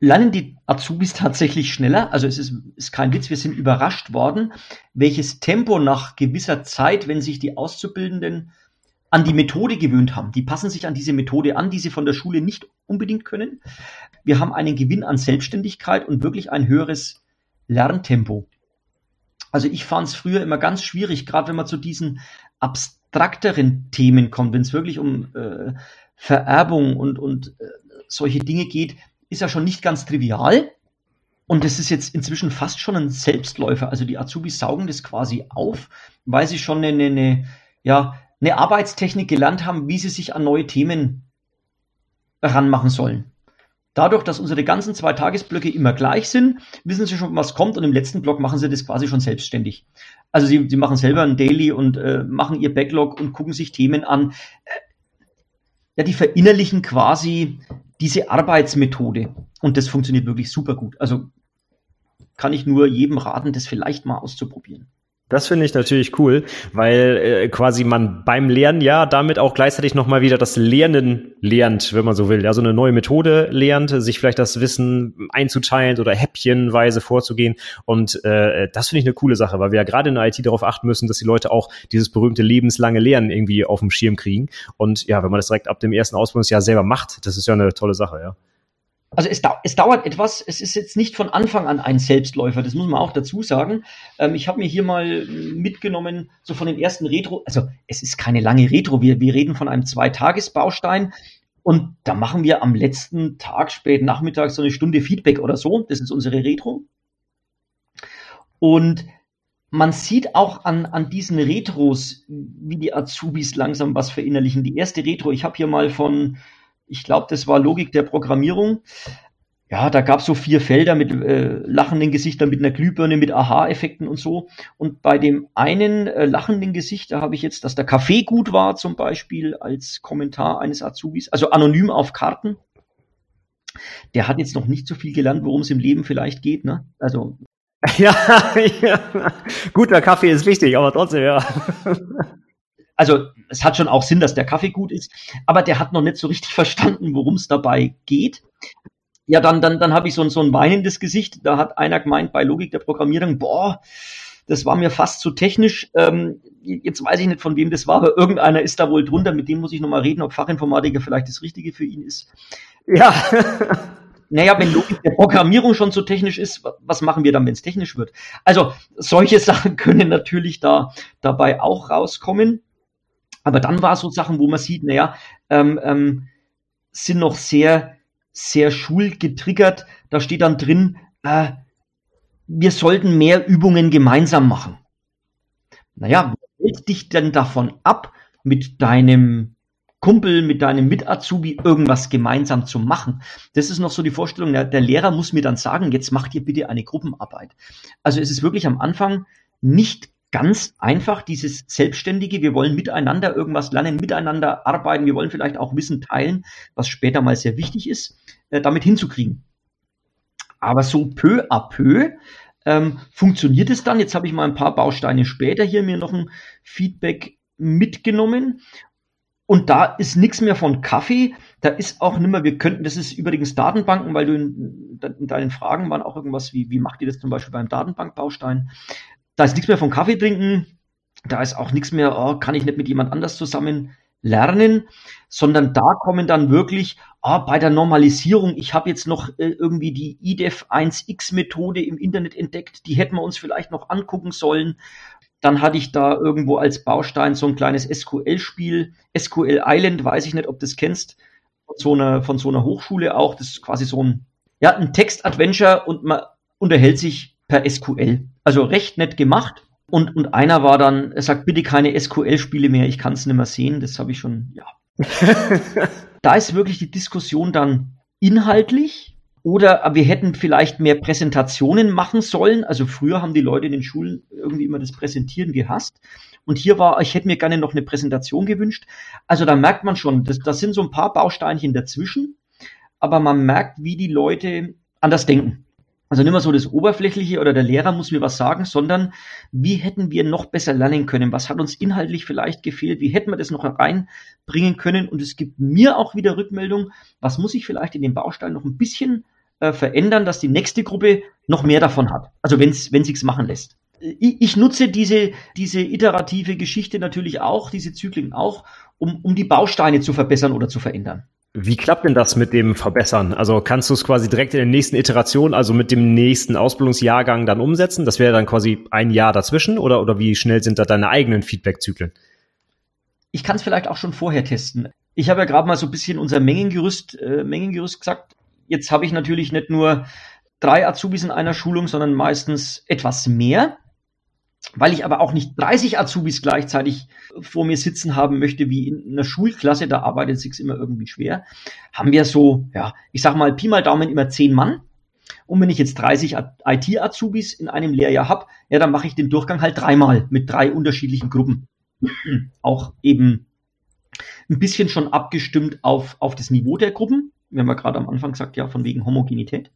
lernen die Azubis (laughs) tatsächlich schneller. Also es ist, ist kein Witz, wir sind überrascht worden, welches Tempo nach gewisser Zeit, wenn sich die Auszubildenden an die Methode gewöhnt haben. Die passen sich an diese Methode an, die sie von der Schule nicht unbedingt können. Wir haben einen Gewinn an Selbstständigkeit und wirklich ein höheres Lerntempo. Also ich fand es früher immer ganz schwierig, gerade wenn man zu diesen abstrakteren Themen kommt, wenn es wirklich um äh, Vererbung und, und äh, solche Dinge geht, ist ja schon nicht ganz trivial. Und das ist jetzt inzwischen fast schon ein Selbstläufer. Also die Azubis saugen das quasi auf, weil sie schon eine, eine, ja, eine Arbeitstechnik gelernt haben, wie sie sich an neue Themen ranmachen sollen. Dadurch, dass unsere ganzen zwei Tagesblöcke immer gleich sind, wissen sie schon, was kommt und im letzten Block machen sie das quasi schon selbstständig. Also sie, sie machen selber ein Daily und äh, machen ihr Backlog und gucken sich Themen an. Äh, ja, die verinnerlichen quasi diese Arbeitsmethode und das funktioniert wirklich super gut. Also kann ich nur jedem raten, das vielleicht mal auszuprobieren. Das finde ich natürlich cool, weil äh, quasi man beim Lernen ja damit auch gleichzeitig nochmal wieder das Lernen lernt, wenn man so will. Also eine neue Methode lernt, sich vielleicht das Wissen einzuteilen oder häppchenweise vorzugehen. Und äh, das finde ich eine coole Sache, weil wir ja gerade in der IT darauf achten müssen, dass die Leute auch dieses berühmte lebenslange Lernen irgendwie auf dem Schirm kriegen. Und ja, wenn man das direkt ab dem ersten Ausbildungsjahr selber macht, das ist ja eine tolle Sache, ja. Also es, es, dauert etwas, es ist jetzt nicht von Anfang an ein Selbstläufer, das muss man auch dazu sagen. Ähm, ich habe mir hier mal mitgenommen, so von den ersten Retro, also es ist keine lange Retro, wir, wir reden von einem Zweitagesbaustein und da machen wir am letzten Tag, spät Nachmittag, so eine Stunde Feedback oder so, das ist unsere Retro. Und man sieht auch an, an diesen Retros, wie die Azubis langsam was verinnerlichen. Die erste Retro, ich habe hier mal von ich glaube, das war Logik der Programmierung. Ja, da gab es so vier Felder mit äh, lachenden Gesichtern, mit einer Glühbirne, mit Aha-Effekten und so. Und bei dem einen äh, lachenden Gesicht, da habe ich jetzt, dass der Kaffee gut war, zum Beispiel als Kommentar eines Azubis, also anonym auf Karten. Der hat jetzt noch nicht so viel gelernt, worum es im Leben vielleicht geht, ne? Also. (laughs) Ja, (laughs) ja. guter Kaffee ist wichtig, aber trotzdem, ja (laughs) also es hat schon auch Sinn, dass der Kaffee gut ist, aber der hat noch nicht so richtig (laughs) verstanden, worum es dabei geht. Ja, dann, dann, dann habe ich so, ein so ein weinendes Gesicht. Da hat einer gemeint bei Logik der Programmierung, boah, das war mir fast zu technisch. Ähm, jetzt weiß ich nicht, von wem das war, aber irgendeiner ist da wohl drunter. Mit dem muss ich nochmal reden, ob Fachinformatiker vielleicht das Richtige für ihn ist. Ja. (laughs) naja, wenn Logik der Programmierung schon so technisch ist, was machen wir dann, wenn es technisch wird? Also solche (laughs) Sachen können natürlich da dabei auch rauskommen. Aber dann war so Sachen, wo man sieht, naja, ähm, ähm, sind noch sehr, sehr schulgetriggert. Da steht dann drin, äh, wir sollten mehr Übungen gemeinsam machen. Naja, hält dich denn davon ab, mit deinem Kumpel, mit deinem Mit-Azubi irgendwas gemeinsam zu machen. Das ist noch so die Vorstellung, der, der, Lehrer muss mir dann sagen, jetzt macht ihr bitte eine Gruppenarbeit. Also es ist wirklich am Anfang nicht ganz einfach dieses Selbstständige, wir wollen miteinander irgendwas lernen, miteinander arbeiten, wir wollen vielleicht auch Wissen teilen, was später mal sehr wichtig ist, äh, damit hinzukriegen. Aber so peu à peu ähm, funktioniert es dann. Jetzt habe ich mal ein paar Bausteine später hier mir noch ein Feedback mitgenommen. Und da ist nichts mehr von Kaffee. Da ist auch nimmer, wir könnten, das ist übrigens Datenbanken, weil du in, in deinen Fragen waren auch irgendwas wie, wie macht ihr das zum Beispiel beim Datenbankbaustein? Da ist nichts mehr vom Kaffee trinken, da ist auch nichts mehr, oh, kann ich nicht mit jemand anders zusammen lernen, sondern da kommen dann wirklich, ah, bei der Normalisierung, ich habe jetzt noch äh, irgendwie die IDEF 1X Methode im Internet entdeckt, die hätten wir uns vielleicht noch angucken sollen. Dann hatte ich da irgendwo als Baustein so ein kleines SQL-Spiel, SQL Island, weiß ich nicht, ob du das kennst, von so einer, von so einer Hochschule auch. Das ist quasi so ein, ja, ein Text-Adventure und man unterhält sich per SQL. Also recht nett gemacht. Und, und einer war dann, er sagt, bitte keine SQL-Spiele mehr, ich kann es nicht mehr sehen. Das habe ich schon, ja. (laughs) da ist wirklich die Diskussion dann inhaltlich oder wir hätten vielleicht mehr Präsentationen machen sollen. Also früher haben die Leute in den Schulen irgendwie immer das Präsentieren gehasst. Und hier war, ich hätte mir gerne noch eine Präsentation gewünscht. Also da merkt man schon, das, das sind so ein paar Bausteinchen dazwischen, aber man merkt, wie die Leute anders denken. Also nicht mehr so das Oberflächliche oder der Lehrer muss mir was sagen, sondern wie hätten wir noch besser lernen können? Was hat uns inhaltlich vielleicht gefehlt? Wie hätten wir das noch reinbringen können? Und es gibt mir auch wieder Rückmeldung, was muss ich vielleicht in dem Baustein noch ein bisschen äh, verändern, dass die nächste Gruppe noch mehr davon hat. Also wenn's, wenn sich's machen lässt. Ich, ich nutze diese, diese iterative Geschichte natürlich auch, diese Zyklen auch, um, um die Bausteine zu verbessern oder zu verändern. Wie klappt denn das mit dem Verbessern? Also kannst du es quasi direkt in der nächsten Iteration, also mit dem nächsten Ausbildungsjahrgang dann umsetzen? Das wäre dann quasi ein Jahr dazwischen oder, oder wie schnell sind da deine eigenen Feedback-Zyklen? Ich kann es vielleicht auch schon vorher testen. Ich habe ja gerade mal so ein bisschen unser Mengengerüst, äh, Mengengerüst gesagt. Jetzt habe ich natürlich nicht nur drei Azubis in einer Schulung, sondern meistens etwas mehr. Weil ich aber auch nicht 30 Azubis gleichzeitig vor mir sitzen haben möchte, wie in einer Schulklasse, da arbeitet es sich immer irgendwie schwer, haben wir so, ja, ich sag mal, Pi mal Daumen immer 10 Mann. Und wenn ich jetzt 30 IT-Azubis in einem Lehrjahr habe, ja, dann mache ich den Durchgang halt dreimal mit drei unterschiedlichen Gruppen. (clears throat) auch eben ein bisschen schon abgestimmt auf, auf das Niveau der Gruppen. Wir haben ja gerade am Anfang gesagt, ja, von wegen Homogenität.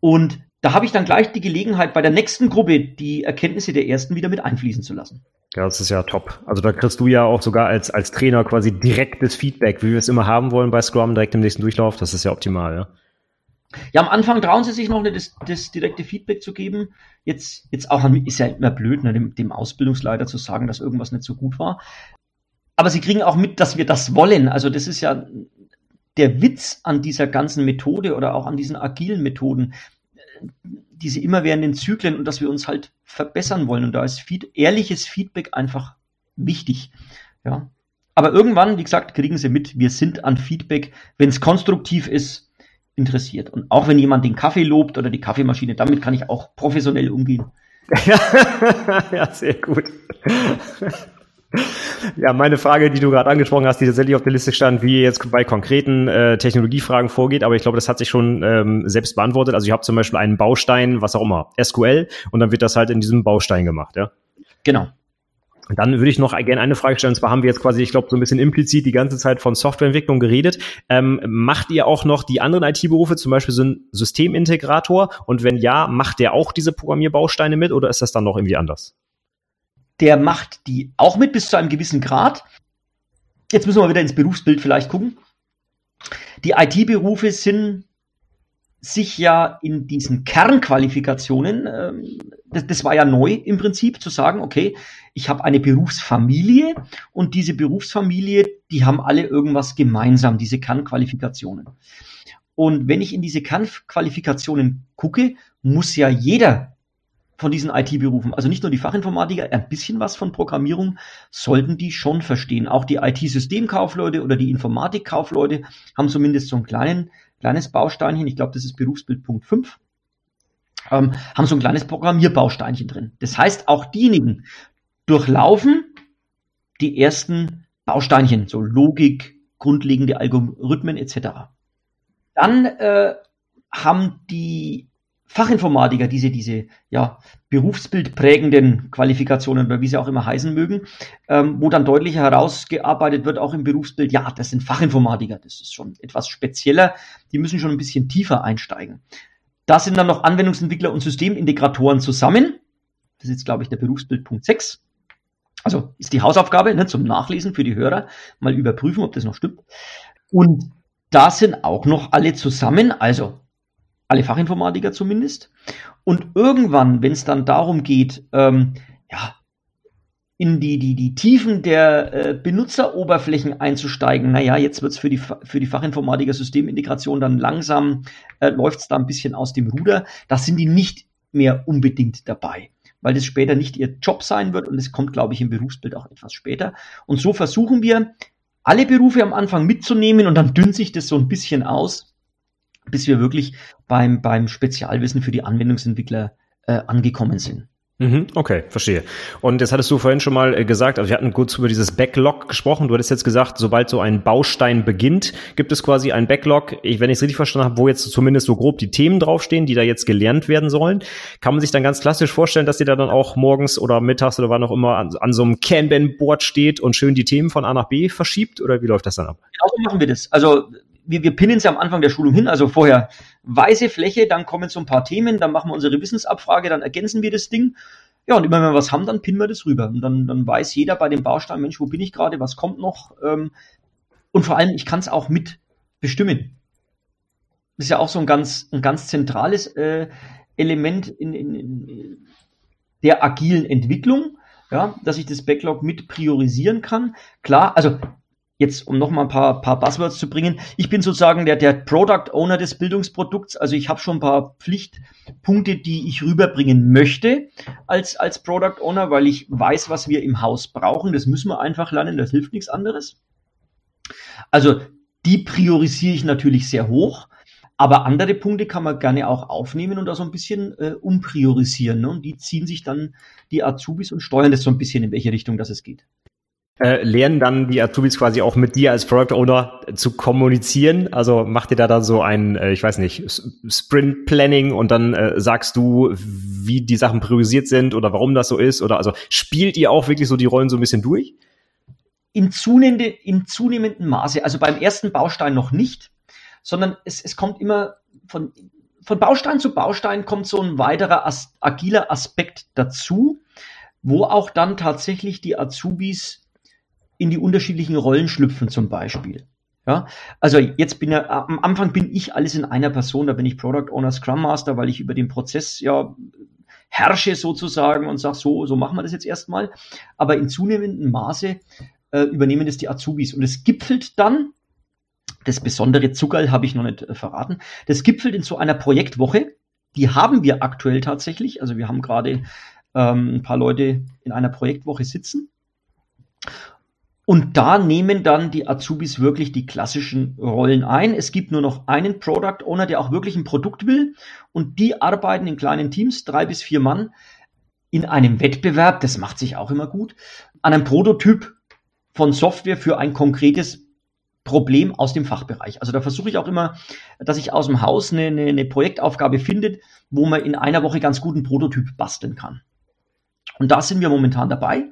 Und da habe ich dann gleich die Gelegenheit, bei der nächsten Gruppe die Erkenntnisse der ersten wieder mit einfließen zu lassen. Ja, das ist ja top. Also da kriegst du ja auch sogar als, als Trainer quasi direktes Feedback, wie wir es immer haben wollen bei Scrum, direkt im nächsten Durchlauf. Das ist ja optimal, ja. Ja, am Anfang trauen sie sich noch nicht, das, das direkte Feedback zu geben. Jetzt, jetzt auch ist ja immer blöd, ne, dem, dem Ausbildungsleiter zu sagen, dass irgendwas nicht so gut war. Aber sie kriegen auch mit, dass wir das wollen. Also das ist ja der Witz an dieser ganzen Methode oder auch an diesen agilen Methoden, diese immerwährenden Zyklen und dass wir uns halt verbessern wollen. Und da ist Feed, ehrliches Feedback einfach wichtig. Ja. Aber irgendwann, wie gesagt, kriegen sie mit, wir sind an Feedback, wenn es konstruktiv ist, interessiert. Und auch wenn jemand den Kaffee lobt oder die Kaffeemaschine, damit kann ich auch professionell umgehen. (laughs) ja, sehr gut. (laughs) Ja, meine Frage, die du gerade angesprochen hast, die tatsächlich auf der Liste stand, wie ihr jetzt bei konkreten äh, Technologiefragen vorgeht, aber ich glaube, das hat sich schon ähm, selbst beantwortet. Also ich habe zum Beispiel einen Baustein, was auch immer, SQL, und dann wird das halt in diesem Baustein gemacht, ja? Genau. Und dann würde ich noch gerne eine Frage stellen. Und zwar haben wir jetzt quasi, ich glaube, so ein bisschen implizit die ganze Zeit von Softwareentwicklung geredet. Ähm, macht ihr auch noch die anderen IT-Berufe, zum Beispiel so ein Systemintegrator? Und wenn ja, macht der auch diese Programmierbausteine mit oder ist das dann noch irgendwie anders? Der macht die auch mit bis zu einem gewissen Grad. Jetzt müssen wir wieder ins Berufsbild vielleicht gucken. Die IT-Berufe sind sich ja in diesen Kernqualifikationen, ähm, das, das war ja neu im Prinzip, zu sagen, okay, ich habe eine Berufsfamilie und diese Berufsfamilie, die haben alle irgendwas gemeinsam, diese Kernqualifikationen. Und wenn ich in diese Kernqualifikationen gucke, muss ja jeder von diesen IT-Berufen, also nicht nur die Fachinformatiker, ein bisschen was von Programmierung sollten die schon verstehen. Auch die IT-Systemkaufleute oder die Informatikkaufleute haben zumindest so ein kleinen, kleines Bausteinchen, ich glaube, das ist Berufsbild Punkt 5, ähm, haben so ein kleines Programmierbausteinchen drin. Das heißt, auch diejenigen durchlaufen die ersten Bausteinchen, so Logik, grundlegende Algorithmen etc. Dann äh, haben die Fachinformatiker, diese, diese ja, berufsbildprägenden Qualifikationen oder wie sie auch immer heißen mögen, ähm, wo dann deutlich herausgearbeitet wird, auch im Berufsbild, ja, das sind Fachinformatiker, das ist schon etwas spezieller, die müssen schon ein bisschen tiefer einsteigen. Da sind dann noch Anwendungsentwickler und Systemintegratoren zusammen. Das ist jetzt, glaube ich, der Berufsbild Punkt 6. Also ist die Hausaufgabe ne, zum Nachlesen für die Hörer, mal überprüfen, ob das noch stimmt. Und da sind auch noch alle zusammen, also alle Fachinformatiker zumindest. Und irgendwann, wenn es dann darum geht, ähm, ja, in die, die, die Tiefen der äh, Benutzeroberflächen einzusteigen, naja, jetzt wird's für die, für die Fachinformatiker Systemintegration dann langsam, äh, läuft's da ein bisschen aus dem Ruder. Da sind die nicht mehr unbedingt dabei, weil das später nicht ihr Job sein wird und es kommt, glaube ich, im Berufsbild auch etwas später. Und so versuchen wir, alle Berufe am Anfang mitzunehmen und dann dünnt sich das so ein bisschen aus bis wir wirklich beim, beim Spezialwissen für die Anwendungsentwickler äh, angekommen sind. Mhm, okay, verstehe. Und jetzt hattest du vorhin schon mal äh, gesagt, also wir hatten kurz über dieses Backlog gesprochen. Du hattest jetzt gesagt, sobald so ein Baustein beginnt, gibt es quasi ein Backlog, ich, wenn ich es richtig verstanden habe, wo jetzt zumindest so grob die Themen draufstehen, die da jetzt gelernt werden sollen. Kann man sich dann ganz klassisch vorstellen, dass ihr da dann auch morgens oder mittags oder wann auch immer an, an so einem Kanban-Board steht und schön die Themen von A nach B verschiebt? Oder wie läuft das dann ab? Genau so machen wir das. Also wir, wir pinnen sie am Anfang der Schulung hin, also vorher weiße Fläche, dann kommen so ein paar Themen, dann machen wir unsere Wissensabfrage, dann ergänzen wir das Ding. Ja, und immer wenn wir was haben, dann pinnen wir das rüber. Und dann, dann weiß jeder bei dem Baustein, Mensch, wo bin ich gerade, was kommt noch? Ähm, und vor allem, ich kann es auch mit bestimmen. ist ja auch so ein ganz, ein ganz zentrales äh, Element in, in, in der agilen Entwicklung, ja, dass ich das Backlog mit priorisieren kann. Klar, also jetzt, um nochmal ein paar, paar Buzzwords zu bringen, ich bin sozusagen der, der Product Owner des Bildungsprodukts. Also ich habe schon ein paar Pflichtpunkte, die ich rüberbringen möchte als, als Product Owner, weil ich weiß, was wir im Haus brauchen. Das müssen wir einfach lernen, das hilft nichts anderes. Also die priorisiere ich natürlich sehr hoch. Aber andere Punkte kann man gerne auch aufnehmen und da so ein bisschen äh, umpriorisieren. Ne? Und die ziehen sich dann die Azubis und steuern das so ein bisschen, in welche Richtung das es geht äh, lernen dann die Azubis quasi auch mit dir als Product Owner zu kommunizieren? Also macht ihr da dann so ein, äh, ich weiß nicht, Sprint Planning und dann äh, sagst du, wie die Sachen priorisiert sind oder warum das so ist? Oder also spielt ihr auch wirklich so die Rollen so ein bisschen durch? In, zunehmende, in zunehmendem Maße. Also beim ersten Baustein noch nicht, sondern es, es kommt immer von, von Baustein zu Baustein kommt so ein weiterer as, agiler Aspekt dazu, wo auch dann tatsächlich die Azubis in die unterschiedlichen Rollen schlüpfen zum Beispiel. Ja, also jetzt bin ja, am Anfang bin ich alles in einer Person, da bin ich Product Owner, Scrum Master, weil ich über den Prozess ja herrsche sozusagen und sage, so, so machen wir das jetzt erstmal. Aber in zunehmendem Maße äh, übernehmen das die Azubis. Und es gipfelt dann, das besondere Zuckerl habe ich noch nicht äh, verraten, das gipfelt in so einer Projektwoche. Die haben wir aktuell tatsächlich. Also wir haben gerade ähm, ein paar Leute in einer Projektwoche sitzen. Und da nehmen dann die Azubis wirklich die klassischen Rollen ein. Es gibt nur noch einen Product Owner, der auch wirklich ein Produkt will. Und die arbeiten in kleinen Teams, drei bis vier Mann, in einem Wettbewerb, das macht sich auch immer gut, an einem Prototyp von Software für ein konkretes Problem aus dem Fachbereich. Also da versuche ich auch immer, dass ich aus dem Haus eine, eine, eine Projektaufgabe findet, wo man in einer Woche ganz guten Prototyp basteln kann. Und da sind wir momentan dabei.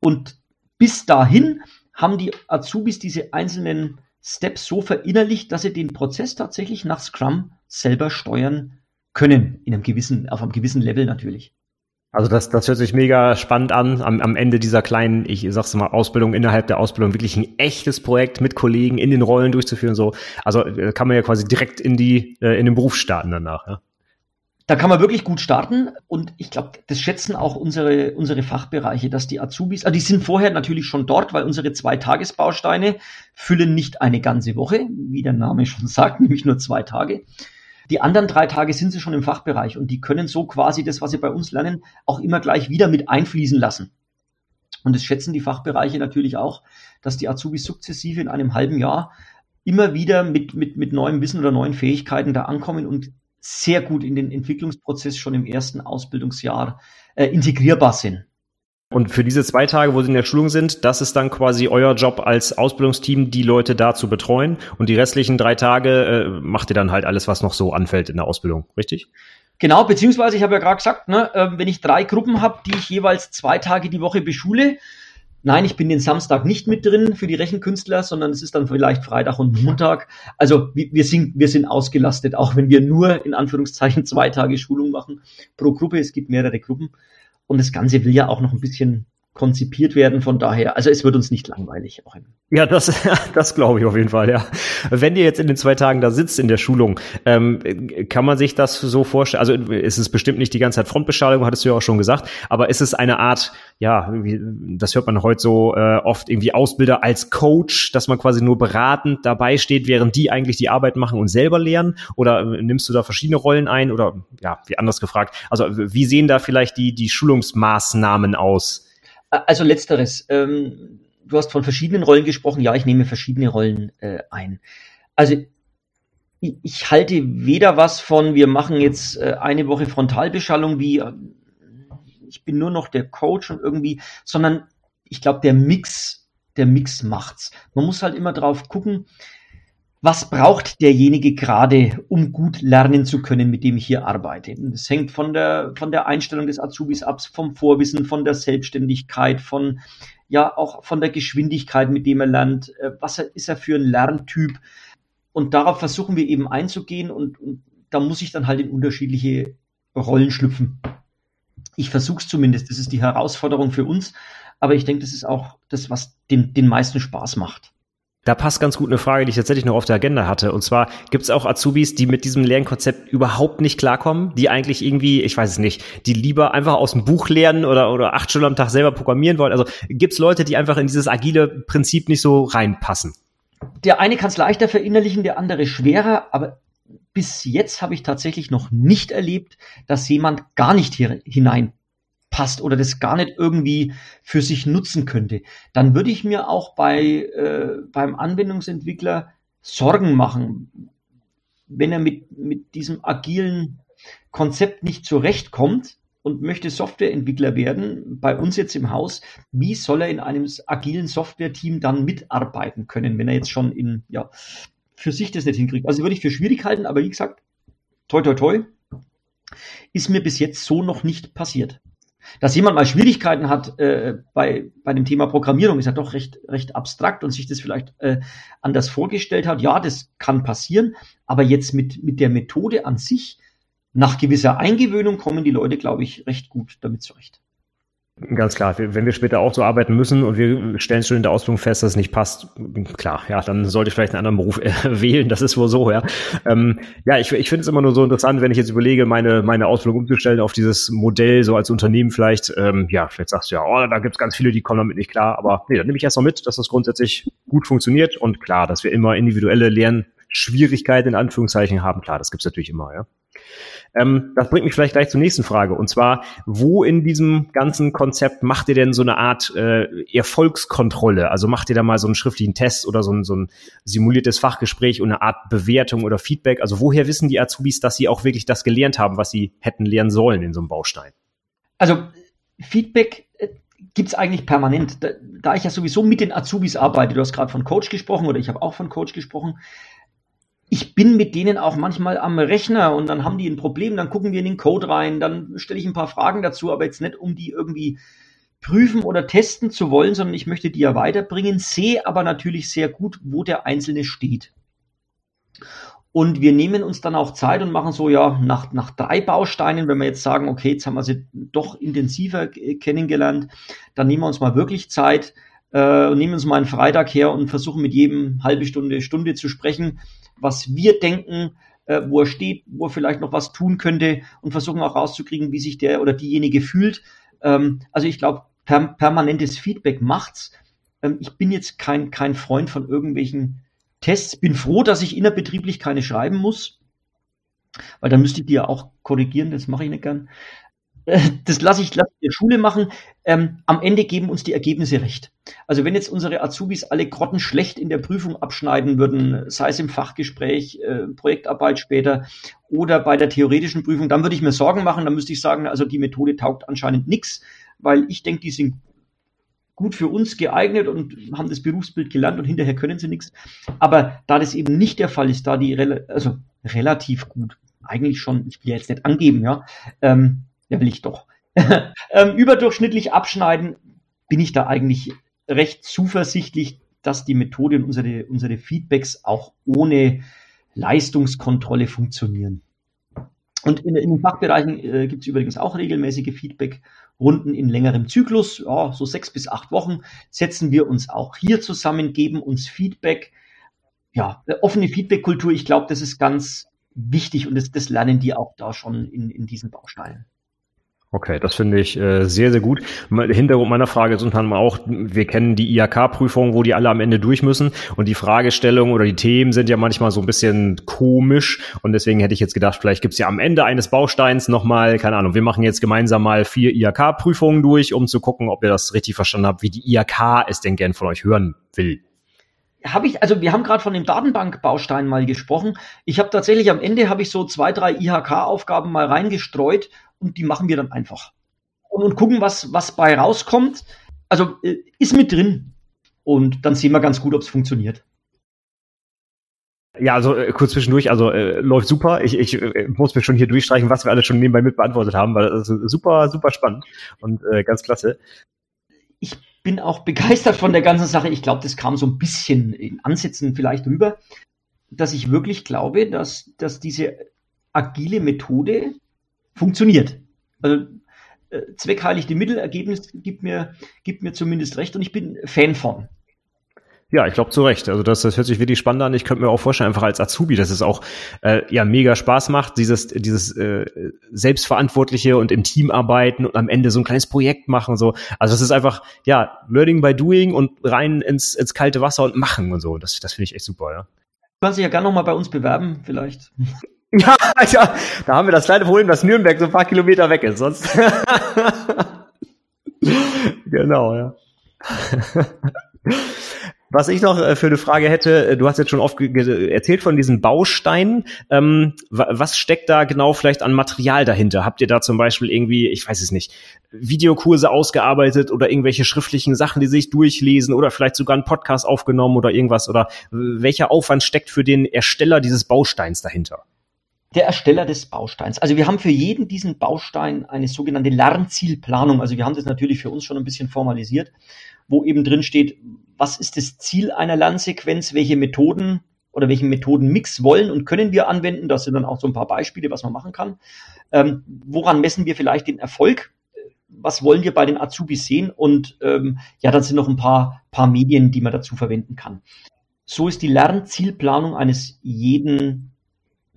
Und bis dahin haben die Azubis diese einzelnen Steps so verinnerlicht, dass sie den Prozess tatsächlich nach Scrum selber steuern können, in einem gewissen, auf einem gewissen Level natürlich. Also das, das hört sich mega spannend an. Am, am Ende dieser kleinen, ich sag's mal, Ausbildung innerhalb der Ausbildung wirklich ein echtes Projekt mit Kollegen in den Rollen durchzuführen. So, also äh, kann man ja quasi direkt in die äh, in den Beruf starten danach. Ja? Da kann man wirklich gut starten und ich glaube, das schätzen auch unsere, unsere Fachbereiche, dass die Azubis, also die sind vorher natürlich schon dort, weil unsere zwei Tagesbausteine füllen nicht eine ganze Woche, wie der Name schon (laughs) sagt, nämlich nur zwei Tage. Die anderen drei Tage sind sie schon im Fachbereich und die können so quasi das, was sie bei uns lernen, auch immer gleich wieder mit einfließen lassen. Und das schätzen die Fachbereiche natürlich auch, dass die Azubis sukzessive in einem halben Jahr immer wieder mit, mit, mit neuem Wissen oder neuen Fähigkeiten da ankommen und sehr gut in den Entwicklungsprozess schon im ersten Ausbildungsjahr äh, integrierbar sind. Und für diese zwei Tage, wo Sie in der Schulung sind, das ist dann quasi euer Job als Ausbildungsteam, die Leute da zu betreuen. Und die restlichen drei Tage äh, macht ihr dann halt alles, was noch so anfällt in der Ausbildung, richtig? Genau, beziehungsweise ich habe ja gerade gesagt, ne, äh, wenn ich drei Gruppen habe, die ich jeweils zwei Tage die Woche beschule, Nein, ich bin den Samstag nicht mit drin für die Rechenkünstler, sondern es ist dann vielleicht Freitag und Montag. Also wir sind, wir sind ausgelastet, auch wenn wir nur in Anführungszeichen zwei Tage Schulung machen pro Gruppe. Es gibt mehrere Gruppen. Und das Ganze will ja auch noch ein bisschen konzipiert werden. Von daher, also es wird uns nicht langweilig. Auch ja, das, (laughs) das glaube ich auf jeden Fall, ja. Wenn ihr jetzt in den zwei Tagen da sitzt in der Schulung, ähm, kann man sich das so vorstellen? Also ist es bestimmt nicht die ganze Zeit Frontbeschallung, hattest du ja auch schon gesagt, aber ist es eine Art, ja, das hört man heute so äh, oft irgendwie Ausbilder als Coach, dass man quasi nur beratend dabei steht, während die eigentlich die Arbeit machen und selber lernen? Oder äh, nimmst du da verschiedene Rollen ein? Oder ja, wie anders gefragt, also wie sehen da vielleicht die, die Schulungsmaßnahmen aus? Also letzteres. Ähm, du hast von verschiedenen Rollen gesprochen. Ja, ich nehme verschiedene Rollen äh, ein. Also ich, ich, halte weder was von, wir machen jetzt äh, eine Woche Frontalbeschallung, wie äh, ich bin nur noch der Coach und irgendwie, sondern ich glaube, der Mix, der Mix macht's. Man muss halt immer drauf gucken, was braucht derjenige gerade, um gut lernen zu können, mit dem ich hier arbeite. Das hängt von der, von der Einstellung des Azubis ab, vom Vorwissen, von der Selbstständigkeit, von, ja, auch von der Geschwindigkeit, mit dem er lernt. Äh, was ist er für ein Lerntyp? Und darauf versuchen wir eben einzugehen und, und da muss ich dann halt in unterschiedliche Rollen schlüpfen. Ich versuche es zumindest. Das ist die Herausforderung für uns. Aber ich denke, das ist auch das, was den, den meisten Spaß macht. Da passt ganz gut eine Frage, die ich tatsächlich noch auf der Agenda hatte. Und zwar gibt es auch Azubis, die mit diesem Lernkonzept überhaupt nicht klarkommen, die eigentlich irgendwie, ich weiß es nicht, die lieber einfach aus dem Buch lernen oder, oder acht Stunden am Tag selber programmieren wollen. Also gibt es Leute, die einfach in dieses agile Prinzip nicht so reinpassen? Der eine kann es leichter verinnerlichen, der andere schwerer, aber bis jetzt habe ich tatsächlich noch nicht erlebt, dass jemand gar nicht hier hineinpasst oder das gar nicht irgendwie für sich nutzen könnte. Dann würde ich mir auch bei, äh, beim Anwendungsentwickler Sorgen machen, wenn er mit, mit diesem agilen Konzept nicht zurechtkommt und möchte Softwareentwickler werden, bei uns jetzt im Haus, wie soll er in einem agilen Software-Team dann mitarbeiten können, wenn er jetzt schon in ja, für sich das nicht hinkriegt. Also würde ich für schwierig halten, aber wie gesagt, toi toi toi, ist mir bis jetzt so noch nicht passiert. Dass jemand mal Schwierigkeiten hat äh, bei, bei dem Thema Programmierung, ist ja doch recht, recht abstrakt und sich das vielleicht äh, anders vorgestellt hat. Ja, das kann passieren, aber jetzt mit, mit der Methode an sich, nach gewisser Eingewöhnung kommen die Leute, glaube ich, recht gut damit zurecht. Ganz klar, wenn wir später auch so arbeiten müssen und wir stellen schon in der Ausbildung fest, dass es nicht passt, klar, ja, dann sollte ich vielleicht einen anderen Beruf äh, (laughs) wählen, das ist wohl so, ja. Ähm, ja, ich, ich finde es immer nur so interessant, wenn ich jetzt überlege, meine, meine Ausbildung umzustellen auf dieses Modell, so als Unternehmen vielleicht, ähm, ja, vielleicht sagst du ja, oh, da gibt es ganz viele, die kommen damit nicht klar, aber nee, dann nehme ich erst mal mit, dass das grundsätzlich gut funktioniert und klar, dass wir immer individuelle Lernschwierigkeiten in Anführungszeichen haben, klar, das gibt's natürlich immer, ja. Ähm, das bringt mich vielleicht gleich zur nächsten Frage. Und zwar, wo in diesem ganzen Konzept macht ihr denn so eine Art äh, Erfolgskontrolle? Also macht ihr da mal so einen schriftlichen Test oder so ein, so ein simuliertes Fachgespräch und eine Art Bewertung oder Feedback? Also woher wissen die Azubis, dass sie auch wirklich das gelernt haben, was sie hätten lernen sollen in so einem Baustein? Also Feedback äh, gibt's eigentlich permanent. Da, da, ich ja sowieso mit den Azubis arbeite, du hast gerade von Coach gesprochen oder ich habe auch von Coach gesprochen, ich bin mit denen auch manchmal am Rechner und dann haben die ein Problem, dann gucken wir in den Code rein, dann stelle ich ein paar Fragen dazu, aber jetzt nicht, um die irgendwie prüfen oder testen zu wollen, sondern ich möchte die ja weiterbringen, sehe aber natürlich sehr gut, wo der Einzelne steht. Und wir nehmen uns dann auch Zeit und machen so, ja, nach, nach drei Bausteinen, wenn wir jetzt sagen, okay, jetzt haben wir sie doch intensiver kennengelernt, dann nehmen wir uns mal wirklich Zeit, äh, nehmen uns mal einen Freitag her und versuchen mit jedem halbe Stunde, Stunde zu sprechen, was wir denken, äh, wo er steht, wo er vielleicht noch was tun könnte und versuchen auch rauszukriegen, wie sich der oder diejenige fühlt. Ähm, also ich glaube, per permanentes Feedback macht's. Ähm, ich bin jetzt kein, kein Freund von irgendwelchen Tests. Bin froh, dass ich innerbetrieblich keine schreiben muss, weil dann müsste ich die ja auch korrigieren, das mache ich nicht gern. (laughs) das lasse ich, lass ich der Schule machen. Ähm, am Ende geben uns die Ergebnisse recht. Also wenn jetzt unsere Azubis alle grottenschlecht in der Prüfung abschneiden würden, sei es im Fachgespräch, äh, Projektarbeit später oder bei der theoretischen Prüfung, dann würde ich mir Sorgen machen. Dann müsste ich sagen, also die Methode taugt anscheinend nichts, weil ich denke, die sind gut für uns geeignet und haben das Berufsbild gelernt und hinterher können sie nichts. Aber da das eben nicht der Fall ist, da die rel also relativ gut, eigentlich schon, ich will ja jetzt nicht angeben, ja, ähm, ja will ich doch, (laughs) ähm, überdurchschnittlich abschneiden, bin ich da eigentlich recht zuversichtlich, dass die Methode und unsere, unsere Feedbacks auch ohne Leistungskontrolle funktionieren. Und in, in den Fachbereichen äh, gibt es übrigens auch regelmäßige Feedback-Runden in längerem Zyklus, ja, so sechs bis acht Wochen, setzen wir uns auch hier zusammen, geben uns Feedback. Ja, offene Feedback-Kultur, ich glaube, das ist ganz wichtig und das, das lernen die auch da schon in, in diesen Bausteinen. Okay, das finde ich äh, sehr, sehr gut. Hintergrund meiner Frage ist unter anderem auch, wir kennen die IHK-Prüfungen, wo die alle am Ende durch müssen und die Fragestellungen oder die Themen sind ja manchmal so ein bisschen komisch und deswegen hätte ich jetzt gedacht, vielleicht gibt's ja am Ende eines Bausteins nochmal, keine Ahnung, wir machen jetzt gemeinsam mal vier IHK-Prüfungen durch, um zu gucken, ob ihr das richtig verstanden habt, wie die IHK es denn gern von euch hören will habe ich, also wir haben gerade von dem Datenbankbaustein mal gesprochen. Ich habe tatsächlich am Ende habe ich so zwei, drei IHK-Aufgaben mal reingestreut und die machen wir dann einfach. Und, und gucken, was, was bei rauskommt. Also äh, ist mit drin. Und dann sehen wir ganz gut, ob es funktioniert. Ja, also äh, kurz zwischendurch, also äh, läuft super. Ich, ich äh, muss mir schon hier durchstreichen, was wir alle schon nebenbei mit beantwortet haben, weil das ist super, super spannend und äh, ganz klasse. Ich bin auch (laughs) begeistert von der ganzen Sache. Ich glaube, das kam so ein bisschen in Ansätzen vielleicht rüber, dass ich wirklich glaube, dass, dass diese agile Methode funktioniert. Also äh, zweckheilig die Mittelergebnis gibt mir, gibt mir zumindest recht und ich bin Fan von. Ja, ich glaube zu Recht. Also das, das hört sich wirklich spannend an. Ich könnte mir auch vorstellen, einfach als Azubi, dass es auch äh, ja mega Spaß macht, dieses dieses äh, selbstverantwortliche und im Team arbeiten und am Ende so ein kleines Projekt machen und so. Also das ist einfach ja Learning by Doing und rein ins ins kalte Wasser und machen und so. Das das finde ich echt super. Ja. Du kannst dich ja gerne nochmal bei uns bewerben, vielleicht. (laughs) (laughs) Ja, ja, da haben wir das kleine Problem, dass Nürnberg so ein paar Kilometer weg ist. Sonst. (laughs) genau, ja. (laughs) Was ich noch äh, für eine Frage hätte, äh, du hast jetzt schon oft erzählt von diesen Bausteinen. Ähm, was steckt da genau vielleicht an Material dahinter? Habt ihr da zum Beispiel irgendwie, ich weiß es nicht, Videokurse ausgearbeitet oder irgendwelche schriftlichen Sachen, die sich durchlesen oder vielleicht sogar einen Podcast aufgenommen oder irgendwas? Oder welcher Aufwand steckt für den Ersteller dieses Bausteins dahinter? Der Ersteller des Bausteins. Also wir haben für jeden diesen Baustein eine sogenannte Lernzielplanung. Also wir haben das natürlich für uns schon ein bisschen formalisiert, wo eben drin steht, was ist das Ziel einer Lernsequenz, welche Methoden oder welchen Methodenmix wollen und können wir anwenden. Das sind dann auch so ein paar Beispiele, was man machen kann. Ähm, woran messen wir vielleicht den Erfolg? Was wollen wir bei den Azubis sehen? Und ähm, ja, dann sind noch ein paar, paar Medien, die man dazu verwenden kann. So ist die Lernzielplanung eines jeden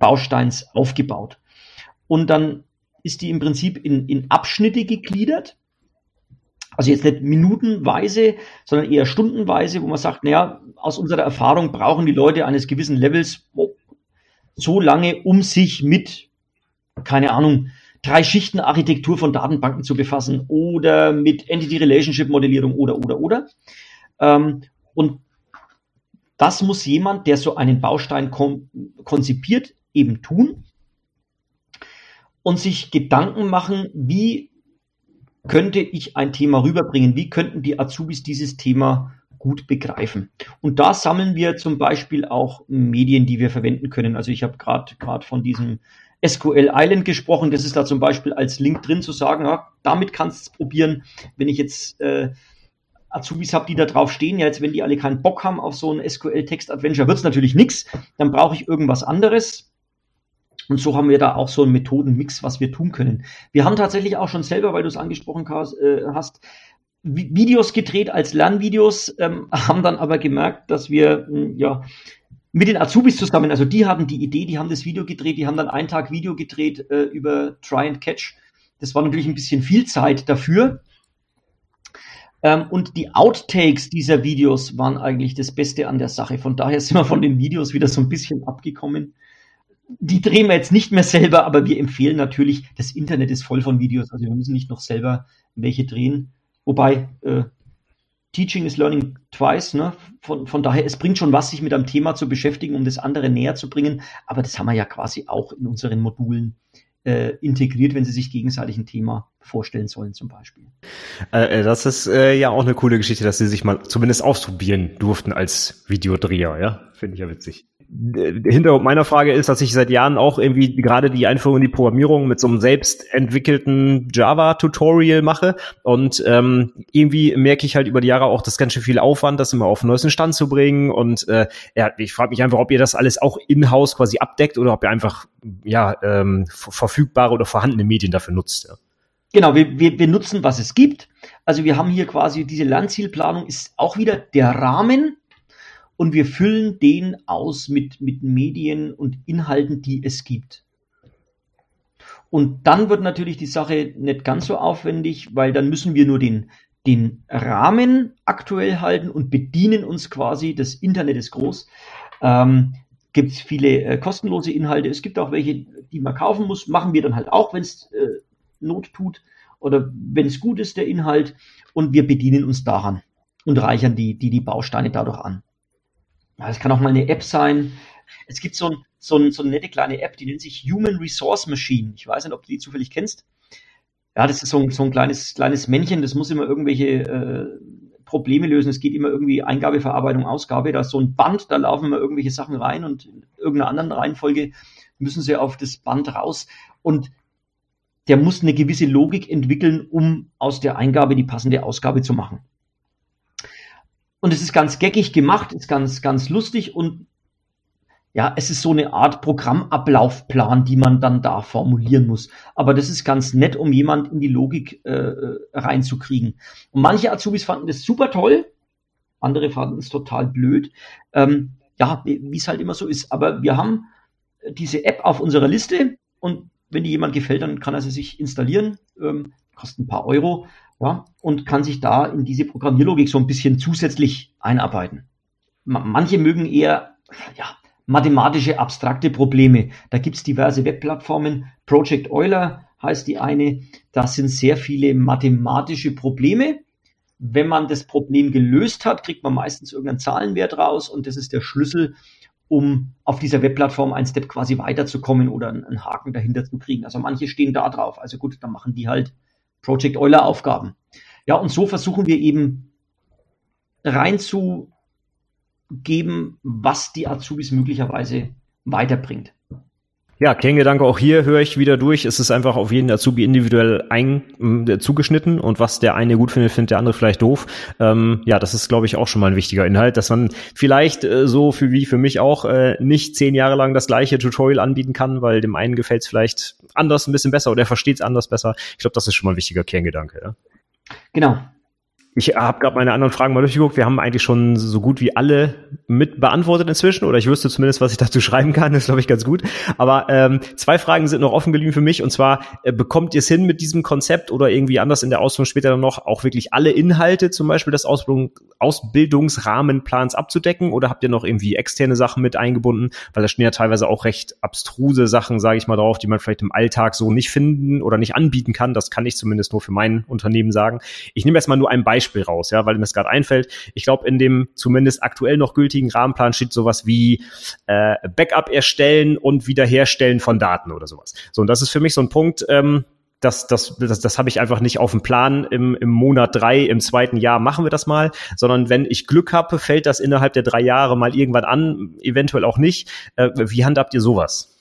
Bausteins aufgebaut. Und dann ist die im Prinzip in, in Abschnitte gegliedert. Also jetzt nicht minutenweise, sondern eher stundenweise, wo man sagt, naja, aus unserer Erfahrung brauchen die Leute eines gewissen Levels so lange, um sich mit, keine Ahnung, drei Schichten Architektur von Datenbanken zu befassen oder mit Entity Relationship Modellierung oder, oder, oder. Ähm, und das muss jemand, der so einen Baustein konzipiert, eben tun und sich Gedanken machen, wie könnte ich ein Thema rüberbringen, wie könnten die Azubis dieses Thema gut begreifen. Und da sammeln wir zum Beispiel auch Medien, die wir verwenden können. Also ich habe gerade gerade von diesem SQL Island gesprochen. Das ist da zum Beispiel als Link drin zu sagen, ja, damit kannst du es probieren. Wenn ich jetzt äh, Azubis habe, die da drauf stehen, ja, jetzt wenn die alle keinen Bock haben auf so ein SQL-Text-Adventure, wird es natürlich nichts. Dann brauche ich irgendwas anderes. Und so haben wir da auch so einen Methodenmix, was wir tun können. Wir haben tatsächlich auch schon selber, weil du es angesprochen äh, hast, Videos gedreht als Lernvideos, ähm, (laughs) haben dann aber gemerkt, dass wir hm, ja mit den Azubis zusammen, also die haben die Idee, die haben das Video gedreht, die haben dann einen Tag Video gedreht äh, über Try and Catch. Das war natürlich ein bisschen viel Zeit dafür. Ähm, und die Outtakes dieser Videos waren eigentlich das Beste an der Sache. Von daher sind wir von den Videos wieder so ein bisschen abgekommen die drehen wir jetzt nicht mehr selber, aber wir empfehlen natürlich, das Internet ist voll von Videos, also wir müssen nicht noch selber welche drehen. Wobei, äh, Teaching is Learning twice, ne? Von, von daher, es bringt schon was, sich mit einem Thema zu beschäftigen, um das andere näher zu bringen, aber das haben wir ja quasi auch in unseren Modulen äh, integriert, wenn sie sich gegenseitig ein Thema vorstellen sollen, zum Beispiel. Äh, äh das ist äh, ja auch eine coole Geschichte, dass sie sich mal zumindest ausprobieren durften als Videodreher, ja? Finde ich ja witzig. Hintergrund meiner Frage ist, dass ich seit Jahren auch irgendwie gerade die Einführung in die Programmierung mit so einem selbst entwickelten Java-Tutorial mache. Und ähm, irgendwie merke ich halt über die Jahre auch, das ganz schön viel Aufwand, das immer auf den neuesten Stand zu bringen. Und äh, ja, ich frage mich einfach, ob ihr das alles auch in-house quasi abdeckt oder ob ihr einfach ja ähm, verfügbare oder vorhandene Medien dafür nutzt. Ja. Genau, wir, wir, wir nutzen, was es gibt. Also wir haben hier quasi diese Lernzielplanung ist auch wieder der Rahmen, und wir füllen den aus mit, mit Medien und Inhalten, die es gibt. Und dann wird natürlich die Sache nicht ganz so aufwendig, weil dann müssen wir nur den, den Rahmen aktuell halten und bedienen uns quasi, das Internet ist groß, ähm, gibt es viele äh, kostenlose Inhalte, es gibt auch welche, die man kaufen muss, machen wir dann halt auch, wenn es äh, Not tut oder wenn es gut ist, der Inhalt, und wir bedienen uns daran und reichern die, die, die Bausteine dadurch an. Es kann auch mal eine App sein. Es gibt so, ein, so, ein, so eine nette kleine App, die nennt sich Human Resource Machine. Ich weiß nicht, ob du die zufällig kennst. Ja, das ist so ein, so ein kleines, kleines Männchen, das muss immer irgendwelche äh, Probleme lösen. Es geht immer irgendwie Eingabe, Verarbeitung, Ausgabe. Da ist so ein Band, da laufen immer irgendwelche Sachen rein und in irgendeiner anderen Reihenfolge müssen sie auf das Band raus. Und der muss eine gewisse Logik entwickeln, um aus der Eingabe die passende Ausgabe zu machen. Und es ist ganz geckig gemacht, ist ganz, ganz lustig und ja, es ist so eine Art Programmablaufplan, die man dann da formulieren muss. Aber das ist ganz nett, um jemand in die Logik äh, reinzukriegen. Und manche Azubis fanden das super toll, andere fanden es total blöd. Ähm, ja, wie es halt immer so ist. Aber wir haben diese App auf unserer Liste und wenn die jemand gefällt, dann kann er sie sich installieren, ähm, kostet ein paar Euro, ja, und kann sich da in diese Programmierlogik so ein bisschen zusätzlich einarbeiten. Manche mögen eher, ja, mathematische, abstrakte Probleme. Da gibt's diverse Webplattformen. Project Euler heißt die eine. Da sind sehr viele mathematische Probleme. Wenn man das Problem gelöst hat, kriegt man meistens irgendeinen Zahlenwert raus und das ist der Schlüssel, um auf dieser Webplattform ein Step quasi weiterzukommen oder einen Haken dahinter zu kriegen. Also manche stehen da drauf. Also gut, dann machen die halt Project Euler Aufgaben. Ja, und so versuchen wir eben reinzugeben, was die Azubis möglicherweise weiterbringt. Ja, Kerngedanke auch hier höre ich wieder durch. Es ist einfach auf jeden Azubi individuell ein, äh, zugeschnitten und was der eine gut findet, findet der andere vielleicht doof. Ähm, ja, das ist, glaube ich, auch schon mal ein wichtiger Inhalt, dass man vielleicht äh, so für wie für mich auch äh, nicht zehn Jahre lang das gleiche Tutorial anbieten kann, weil dem einen gefällt es vielleicht anders ein bisschen besser oder er versteht es anders besser. Ich glaube, das ist schon mal ein wichtiger Kerngedanke. Ja? Genau, ich habe gerade meine anderen Fragen mal durchgeguckt. Wir haben eigentlich schon so gut wie alle mit beantwortet inzwischen, oder ich wüsste zumindest, was ich dazu schreiben kann. Das glaube ich ganz gut. Aber ähm, zwei Fragen sind noch offen geblieben für mich. Und zwar, äh, bekommt ihr es hin mit diesem Konzept oder irgendwie anders in der Ausbildung später dann noch, auch wirklich alle Inhalte zum Beispiel des Ausbildung, Ausbildungsrahmenplans abzudecken? Oder habt ihr noch irgendwie externe Sachen mit eingebunden? Weil da stehen ja teilweise auch recht abstruse Sachen, sage ich mal drauf, die man vielleicht im Alltag so nicht finden oder nicht anbieten kann. Das kann ich zumindest nur für mein Unternehmen sagen. Ich nehme jetzt mal nur ein Beispiel Beispiel raus, ja, weil mir es gerade einfällt. Ich glaube, in dem zumindest aktuell noch gültigen Rahmenplan steht sowas wie äh, Backup erstellen und Wiederherstellen von Daten oder sowas. So, und das ist für mich so ein Punkt, ähm, das, das, das, das habe ich einfach nicht auf dem Plan. Im, Im Monat drei, im zweiten Jahr machen wir das mal, sondern wenn ich Glück habe, fällt das innerhalb der drei Jahre mal irgendwann an, eventuell auch nicht. Äh, wie handhabt ihr sowas?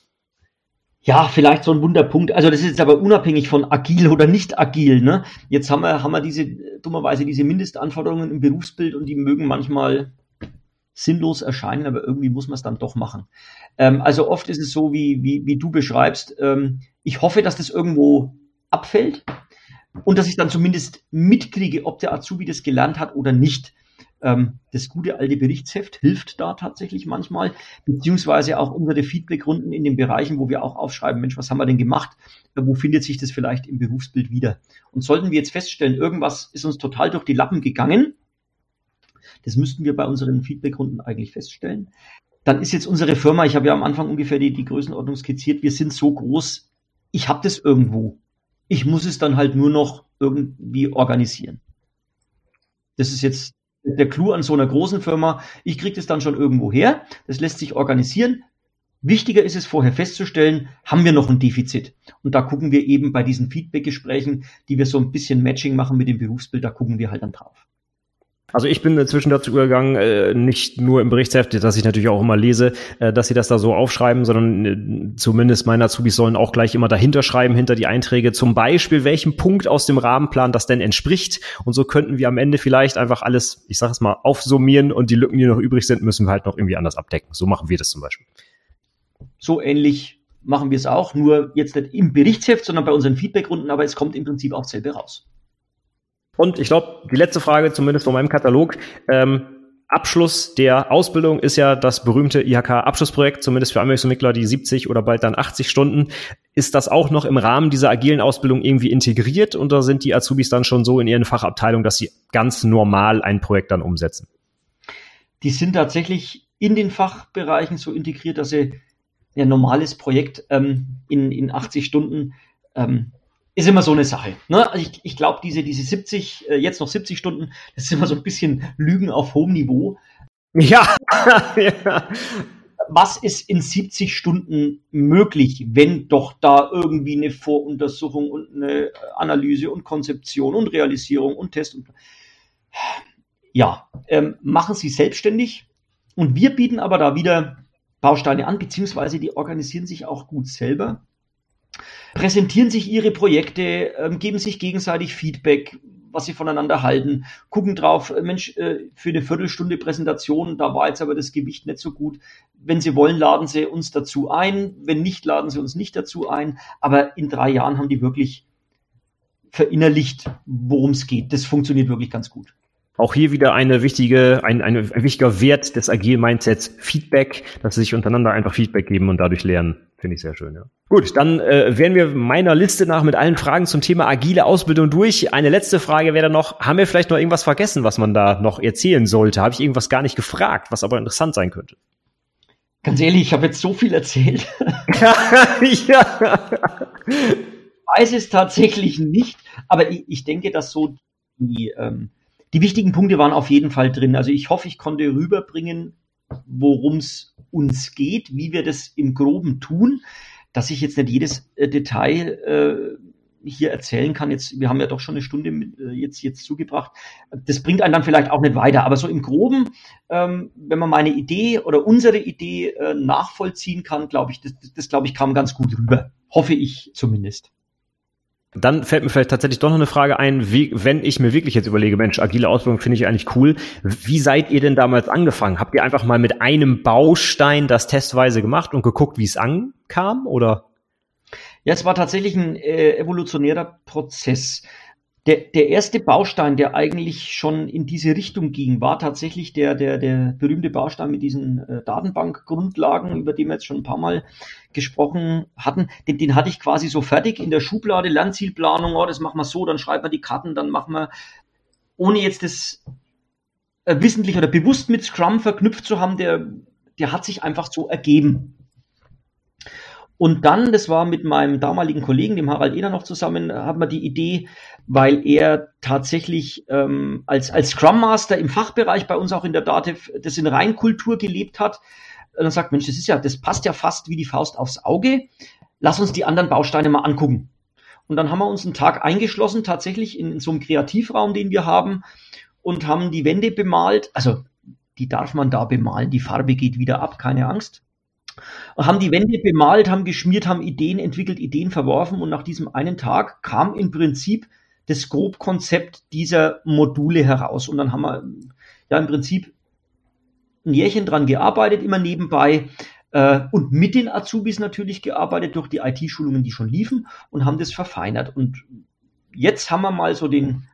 Ja, vielleicht so ein Wunderpunkt. Also das ist jetzt aber unabhängig von agil oder nicht agil. Ne? Jetzt haben wir, haben wir diese, dummerweise diese Mindestanforderungen im Berufsbild und die mögen manchmal sinnlos erscheinen, aber irgendwie muss man es dann doch machen. Ähm, also oft ist es so, wie, wie, wie du beschreibst. Ähm, ich hoffe, dass das irgendwo abfällt und dass ich dann zumindest mitkriege, ob der Azubi das gelernt hat oder nicht. Ähm, das gute alte Berichtsheft hilft da tatsächlich manchmal, beziehungsweise auch unsere Feedbackrunden in den Bereichen, wo wir auch aufschreiben, Mensch, was haben wir denn gemacht? Äh, wo findet sich das vielleicht im Berufsbild wieder? Und sollten wir jetzt feststellen, irgendwas ist uns total durch die Lappen gegangen, das müssten wir bei unseren Feedbackrunden eigentlich feststellen. Dann ist jetzt unsere Firma, ich habe ja am Anfang ungefähr die, die Größenordnung skizziert, wir sind so groß, ich habe das irgendwo. Ich muss es dann halt nur noch irgendwie organisieren. Das ist jetzt der Clou an so einer großen Firma, ich kriege das dann schon irgendwo her, das lässt sich organisieren. Wichtiger ist es vorher festzustellen, haben wir noch ein Defizit? Und da gucken wir eben bei diesen Feedback-Gesprächen, die wir so ein bisschen Matching machen mit dem Berufsbild, da gucken wir halt dann drauf. Also ich bin inzwischen dazu übergegangen, äh, nicht nur im Berichtsheft, das ich natürlich auch immer lese, äh, dass sie das da so aufschreiben, sondern äh, zumindest meine Azubis sollen auch gleich immer dahinter schreiben, hinter die Einträge, zum Beispiel, welchem Punkt aus dem Rahmenplan das denn entspricht. Und so könnten wir am Ende vielleicht einfach alles, ich sage es mal, aufsummieren und die Lücken, die noch übrig sind, müssen wir halt noch irgendwie anders abdecken. So machen wir das zum Beispiel. So ähnlich machen wir es auch, nur jetzt nicht im Berichtsheft, sondern bei unseren Feedbackrunden, aber es kommt im Prinzip auch selber raus. Und ich glaube, die letzte Frage, zumindest von meinem Katalog, ähm, Abschluss der Ausbildung ist ja das berühmte IHK-Abschlussprojekt, zumindest für Anwendungsentwickler, die 70 oder bald dann 80 Stunden. Ist das auch noch im Rahmen dieser agilen Ausbildung irgendwie integriert oder sind die Azubis dann schon so in ihren Fachabteilungen, dass sie ganz normal ein Projekt dann umsetzen? Die sind tatsächlich in den Fachbereichen so integriert, dass sie ein normales Projekt ähm, in, in 80 Stunden ähm, ist immer so eine Sache. Ne? Also ich, ich glaube, diese, diese 70, äh, jetzt noch 70 Stunden, das ist immer so ein bisschen Lügen auf hohem Niveau. Ja. (laughs) ja. Was ist in 70 Stunden möglich, wenn doch da irgendwie eine Voruntersuchung und eine Analyse und Konzeption und Realisierung und Test und ja, ähm, machen Sie selbstständig und wir bieten aber da wieder Bausteine an, beziehungsweise die organisieren sich auch gut selber präsentieren sich ihre Projekte, ähm, geben sich gegenseitig Feedback, was sie voneinander halten, gucken drauf, äh, Mensch, äh, für eine Viertelstunde Präsentation, da war jetzt aber das Gewicht nicht so gut. Wenn Sie wollen, laden Sie uns dazu ein. Wenn nicht, laden Sie uns nicht dazu ein. Aber in drei Jahren haben die wirklich verinnerlicht, worum es geht. Das funktioniert wirklich ganz gut. Auch hier wieder eine wichtige, ein, ein, ein wichtiger Wert des Agile Mindsets, Feedback, dass sie sich untereinander einfach Feedback geben und dadurch lernen. Finde ich sehr schön, ja. Gut, dann äh, wären wir meiner Liste nach mit allen Fragen zum Thema agile Ausbildung durch. Eine letzte Frage wäre dann noch, haben wir vielleicht noch irgendwas vergessen, was man da noch erzählen sollte? Habe ich irgendwas gar nicht gefragt, was aber interessant sein könnte? Ganz ehrlich, ich habe jetzt so viel erzählt. (laughs) ja. Weiß es tatsächlich nicht, aber ich, ich denke, dass so die, ähm, die wichtigen Punkte waren auf jeden Fall drin. Also ich hoffe, ich konnte rüberbringen, worum es uns geht, wie wir das im Groben tun, dass ich jetzt nicht jedes äh, Detail äh, hier erzählen kann. Jetzt, wir haben ja doch schon eine Stunde mit, äh, jetzt, jetzt zugebracht. Das bringt einen dann vielleicht auch nicht weiter. Aber so im Groben, ähm, wenn man meine Idee oder unsere Idee äh, nachvollziehen kann, glaube ich, das, das, das glaube ich, kam ganz gut rüber. Hoffe ich zumindest. Dann fällt mir vielleicht tatsächlich doch noch eine Frage ein, wie, wenn ich mir wirklich jetzt überlege, Mensch, agile Ausbildung finde ich eigentlich cool. Wie seid ihr denn damals angefangen? Habt ihr einfach mal mit einem Baustein das testweise gemacht und geguckt, wie es ankam, oder? Ja, es war tatsächlich ein äh, evolutionärer Prozess. Der, der erste Baustein, der eigentlich schon in diese Richtung ging, war tatsächlich der, der, der berühmte Baustein mit diesen äh, Datenbankgrundlagen, über die wir jetzt schon ein paar Mal gesprochen hatten. Den, den hatte ich quasi so fertig in der Schublade, Lernzielplanung, oh, das machen wir so, dann schreiben wir die Karten, dann machen wir, ohne jetzt das äh, wissentlich oder bewusst mit Scrum verknüpft zu haben, der, der hat sich einfach so ergeben. Und dann, das war mit meinem damaligen Kollegen, dem Harald Ehner noch zusammen, haben wir die Idee, weil er tatsächlich ähm, als, als Scrum Master im Fachbereich bei uns auch in der Dativ das in Reinkultur gelebt hat. Und dann sagt, Mensch, das ist ja, das passt ja fast wie die Faust aufs Auge. Lass uns die anderen Bausteine mal angucken. Und dann haben wir uns einen Tag eingeschlossen, tatsächlich in, in so einem Kreativraum, den wir haben, und haben die Wände bemalt. Also, die darf man da bemalen. Die Farbe geht wieder ab, keine Angst haben die Wände bemalt, haben geschmiert, haben Ideen entwickelt, Ideen verworfen und nach diesem einen Tag kam im Prinzip das Grobkonzept dieser Module heraus. Und dann haben wir ja im Prinzip ein Jährchen dran gearbeitet, immer nebenbei äh, und mit den Azubis natürlich gearbeitet durch die IT-Schulungen, die schon liefen und haben das verfeinert. Und jetzt haben wir mal so den,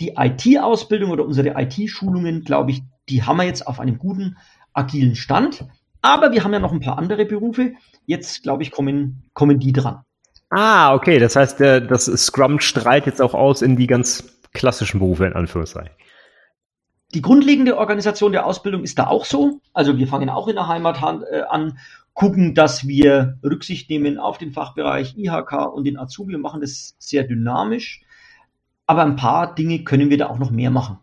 die IT-Ausbildung oder unsere IT-Schulungen, glaube ich, die haben wir jetzt auf einem guten agilen Stand. Aber wir haben ja noch ein paar andere Berufe. Jetzt, glaube ich, kommen, kommen die dran. Ah, okay. Das heißt, der, das Scrum strahlt jetzt auch aus in die ganz klassischen Berufe, in Anführungszeichen. Die grundlegende Organisation der Ausbildung ist da auch so. Also wir fangen auch in der Heimat äh, an, gucken, dass wir Rücksicht nehmen auf den Fachbereich IHK und den Azubi und machen das sehr dynamisch. Aber ein paar Dinge können wir da auch noch mehr machen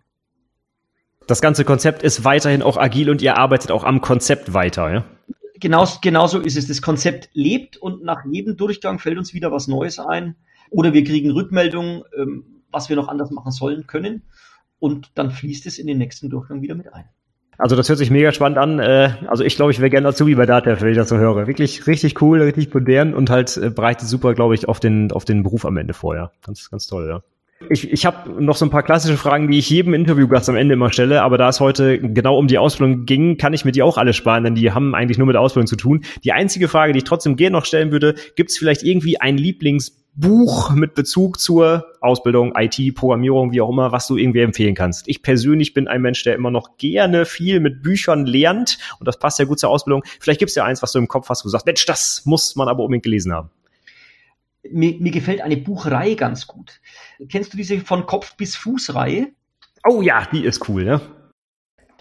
das ganze Konzept ist weiterhin auch agil und ihr arbeitet auch am Konzept weiter, ja? Genau, genau so ist es. Das Konzept lebt und nach jedem Durchgang fällt uns wieder was Neues ein. Oder wir kriegen Rückmeldungen, ähm, was wir noch anders machen sollen können. Und dann fließt es in den nächsten Durchgang wieder mit ein. Also das hört sich mega spannend an. Äh, also ich glaube, ich wäre gerne dazu wie bei Data, wenn ich das so höre. Wirklich richtig cool, richtig modern und halt äh, bereitet super, glaube ich, auf den, auf den Beruf am Ende vor. Ja. Ganz, ganz toll, ja. Ich, ich habe noch so ein paar klassische Fragen, die ich jedem Interviewgast am Ende immer stelle, aber da es heute genau um die Ausbildung ging, kann ich mir die auch alle sparen, denn die haben eigentlich nur mit Ausbildung zu tun. Die einzige Frage, die ich trotzdem gerne noch stellen würde, gibt es vielleicht irgendwie ein Lieblingsbuch mit Bezug zur Ausbildung, IT, Programmierung, wie auch immer, was du irgendwie empfehlen kannst? Ich persönlich bin ein Mensch, der immer noch gerne viel mit Büchern lernt und das passt ja gut zur Ausbildung. Vielleicht gibt es ja eins, was du im Kopf hast, wo du sagst, Mensch, das muss man aber unbedingt gelesen haben mir, mir gefällt eine Buchreihe ganz gut. Kennst du diese von Kopf bis Fuß Reihe? Oh ja, die ist cool, ne?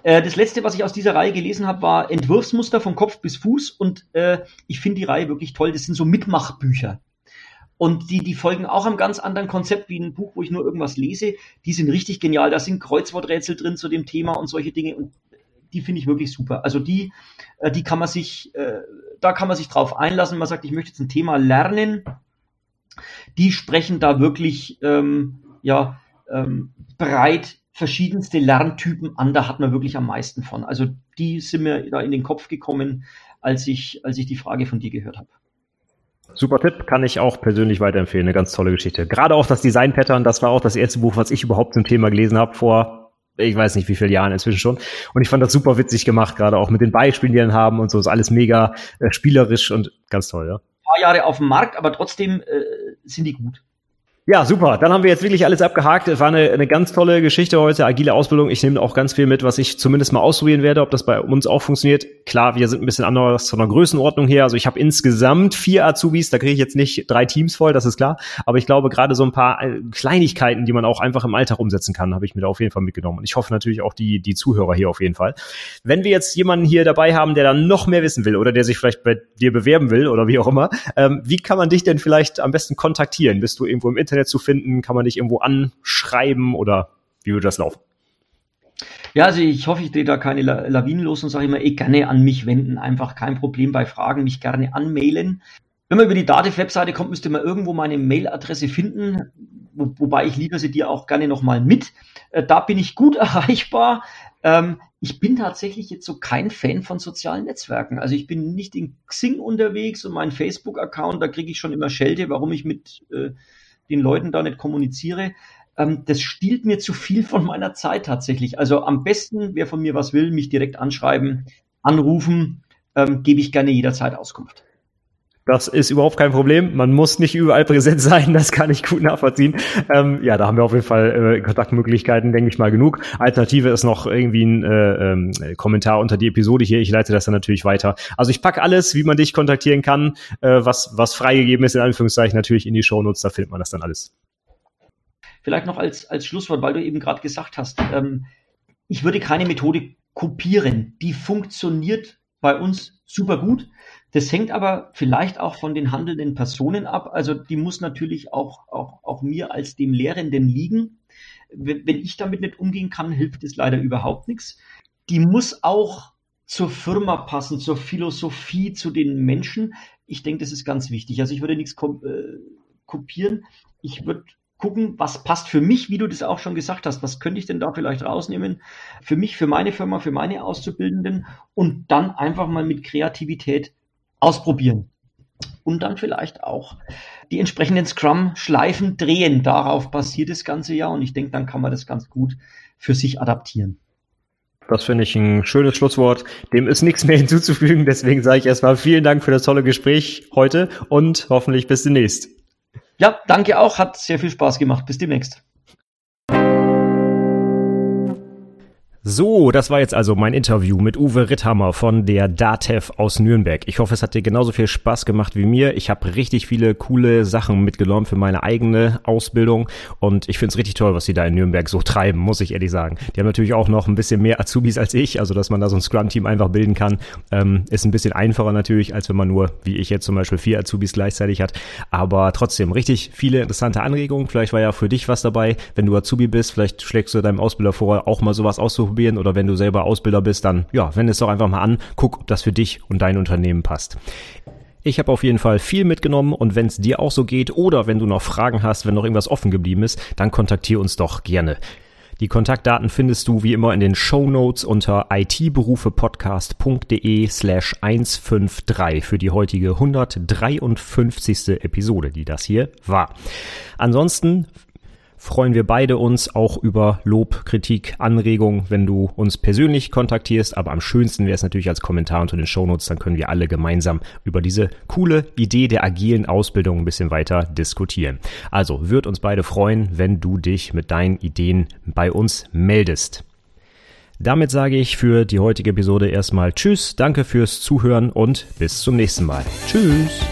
Äh, das letzte, was ich aus dieser Reihe gelesen habe, war Entwurfsmuster von Kopf bis Fuß und äh, ich finde die Reihe wirklich toll. Das sind so Mitmachbücher. Und die, die folgen auch einem ganz anderen Konzept wie ein Buch, wo ich nur irgendwas lese. Die sind richtig genial. Da sind Kreuzworträtsel drin zu dem Thema und solche Dinge. Und die finde ich wirklich super. Also die, äh, die kann man sich, äh, da kann man sich drauf einlassen. Man sagt, ich möchte jetzt ein Thema lernen die sprechen da wirklich ähm, ja, ähm, breit verschiedenste Lerntypen an, da hat man wirklich am meisten von. Also die sind mir da in den Kopf gekommen, als ich, als ich die Frage von dir gehört habe. Super Tipp, kann ich auch persönlich weiterempfehlen. Eine ganz tolle Geschichte. Gerade auch das Design Pattern, das war auch das erste Buch, was ich überhaupt zum Thema gelesen habe vor, ich weiß nicht wie viele Jahren inzwischen schon. Und ich fand das super witzig gemacht, gerade auch mit den Beispielen, die dann haben und so. Ist alles mega äh, spielerisch und ganz toll, ja paar Jahre auf dem Markt, aber trotzdem äh, sind die gut. Ja, super. Dann haben wir jetzt wirklich alles abgehakt. Es war eine, eine ganz tolle Geschichte heute, agile Ausbildung. Ich nehme auch ganz viel mit, was ich zumindest mal ausprobieren werde, ob das bei uns auch funktioniert. Klar, wir sind ein bisschen anders von der Größenordnung her. Also ich habe insgesamt vier Azubis, da kriege ich jetzt nicht drei Teams voll, das ist klar. Aber ich glaube, gerade so ein paar äh, Kleinigkeiten, die man auch einfach im Alltag umsetzen kann, habe ich mir da auf jeden Fall mitgenommen. Und ich hoffe natürlich auch die, die Zuhörer hier auf jeden Fall. Wenn wir jetzt jemanden hier dabei haben, der dann noch mehr wissen will oder der sich vielleicht bei dir bewerben will oder wie auch immer, ähm, wie kann man dich denn vielleicht am besten kontaktieren? Bist du irgendwo im Internet zu finden? Kann man dich irgendwo anschreiben oder wie würde das laufen? Ja, also ich hoffe, ich drehe da keine Lawinen los und sage immer, eh gerne an mich wenden. Einfach kein Problem bei Fragen, mich gerne anmailen. Wenn man über die Dativ-Webseite kommt, müsste man irgendwo meine Mailadresse finden, wo, wobei ich liebe sie dir auch gerne nochmal mit. Äh, da bin ich gut (laughs) erreichbar. Ähm, ich bin tatsächlich jetzt so kein Fan von sozialen Netzwerken. Also ich bin nicht in Xing unterwegs und mein Facebook-Account, da kriege ich schon immer Schelte, warum ich mit äh, den Leuten da nicht kommuniziere. Ähm, das stiehlt mir zu viel von meiner Zeit tatsächlich. Also am besten, wer von mir was will, mich direkt anschreiben, anrufen, ähm, gebe ich gerne jederzeit Auskunft. Das ist überhaupt kein Problem. Man muss nicht überall präsent (laughs) sein. Das kann ich gut nachvollziehen. Ähm, ja, da haben wir auf jeden Fall äh, Kontaktmöglichkeiten, denke ich mal, genug. Alternative ist noch irgendwie ein äh, äh, Kommentar unter die Episode hier. Ich leite das dann natürlich weiter. Also ich packe alles, wie man dich kontaktieren kann, äh, was, was freigegeben ist, in Anführungszeichen natürlich in die Shownotes. Da findet man das dann alles. Vielleicht noch als, als Schlusswort, weil du eben gerade gesagt hast, ähm, ich würde keine Methode kopieren. Die funktioniert bei uns super gut. Das hängt aber vielleicht auch von den handelnden Personen ab. Also die muss natürlich auch, auch, auch mir als dem Lehrenden liegen. Wenn, ich damit nicht umgehen kann, hilft es leider überhaupt nichts. Die muss auch zur Firma passen, zur Philosophie, zu den Menschen. Ich denke, das ist ganz wichtig. Also ich würde nichts äh, kopieren. Ich würde gucken, was passt für mich, wie du das auch schon gesagt hast. Was könnte ich denn da vielleicht rausnehmen? Für mich, für meine Firma, für meine Auszubildenden und dann einfach mal mit Kreativität ausprobieren. Und dann vielleicht auch die entsprechenden Scrum-Schleifen drehen. Darauf basiert das ganze ja und ich denke, dann kann man das ganz gut für sich adaptieren. Das finde ich ein schönes Schlusswort. Dem ist nichts mehr (laughs) hinzuzufügen. Deswegen sage ich erstmal vielen Dank für das tolle Gespräch heute und hoffentlich bis demnächst. Ja, danke auch. Hat sehr viel Spaß gemacht. Bis demnächst. So, das war jetzt also mein Interview mit Uwe Ritthammer von der DATEV aus Nürnberg. Ich hoffe, es hat dir genauso viel Spaß gemacht wie mir. Ich habe richtig viele coole Sachen mitgenommen für meine eigene Ausbildung und ich finde es richtig toll, was sie da in Nürnberg so treiben, muss ich ehrlich sagen. Die haben natürlich auch noch ein bisschen mehr Azubis als ich, also dass man da so ein Scrum-Team einfach bilden kann, ähm, ist ein bisschen einfacher natürlich, als wenn man nur, wie ich jetzt zum Beispiel, vier Azubis gleichzeitig hat. Aber trotzdem, richtig viele interessante Anregungen. Vielleicht war ja für dich was dabei, wenn du Azubi bist, vielleicht schlägst du deinem Ausbilder vor, auch mal sowas auszuprobieren ausprobieren oder wenn du selber Ausbilder bist, dann ja, wende es doch einfach mal an, guck, ob das für dich und dein Unternehmen passt. Ich habe auf jeden Fall viel mitgenommen und wenn es dir auch so geht oder wenn du noch Fragen hast, wenn noch irgendwas offen geblieben ist, dann kontaktiere uns doch gerne. Die Kontaktdaten findest du wie immer in den Show Notes unter itberufepodcast.de slash 153 für die heutige 153. Episode, die das hier war. Ansonsten freuen wir beide uns auch über Lob, Kritik, Anregung, wenn du uns persönlich kontaktierst. Aber am schönsten wäre es natürlich als Kommentar unter den Shownotes, dann können wir alle gemeinsam über diese coole Idee der agilen Ausbildung ein bisschen weiter diskutieren. Also wird uns beide freuen, wenn du dich mit deinen Ideen bei uns meldest. Damit sage ich für die heutige Episode erstmal Tschüss, danke fürs Zuhören und bis zum nächsten Mal. Tschüss.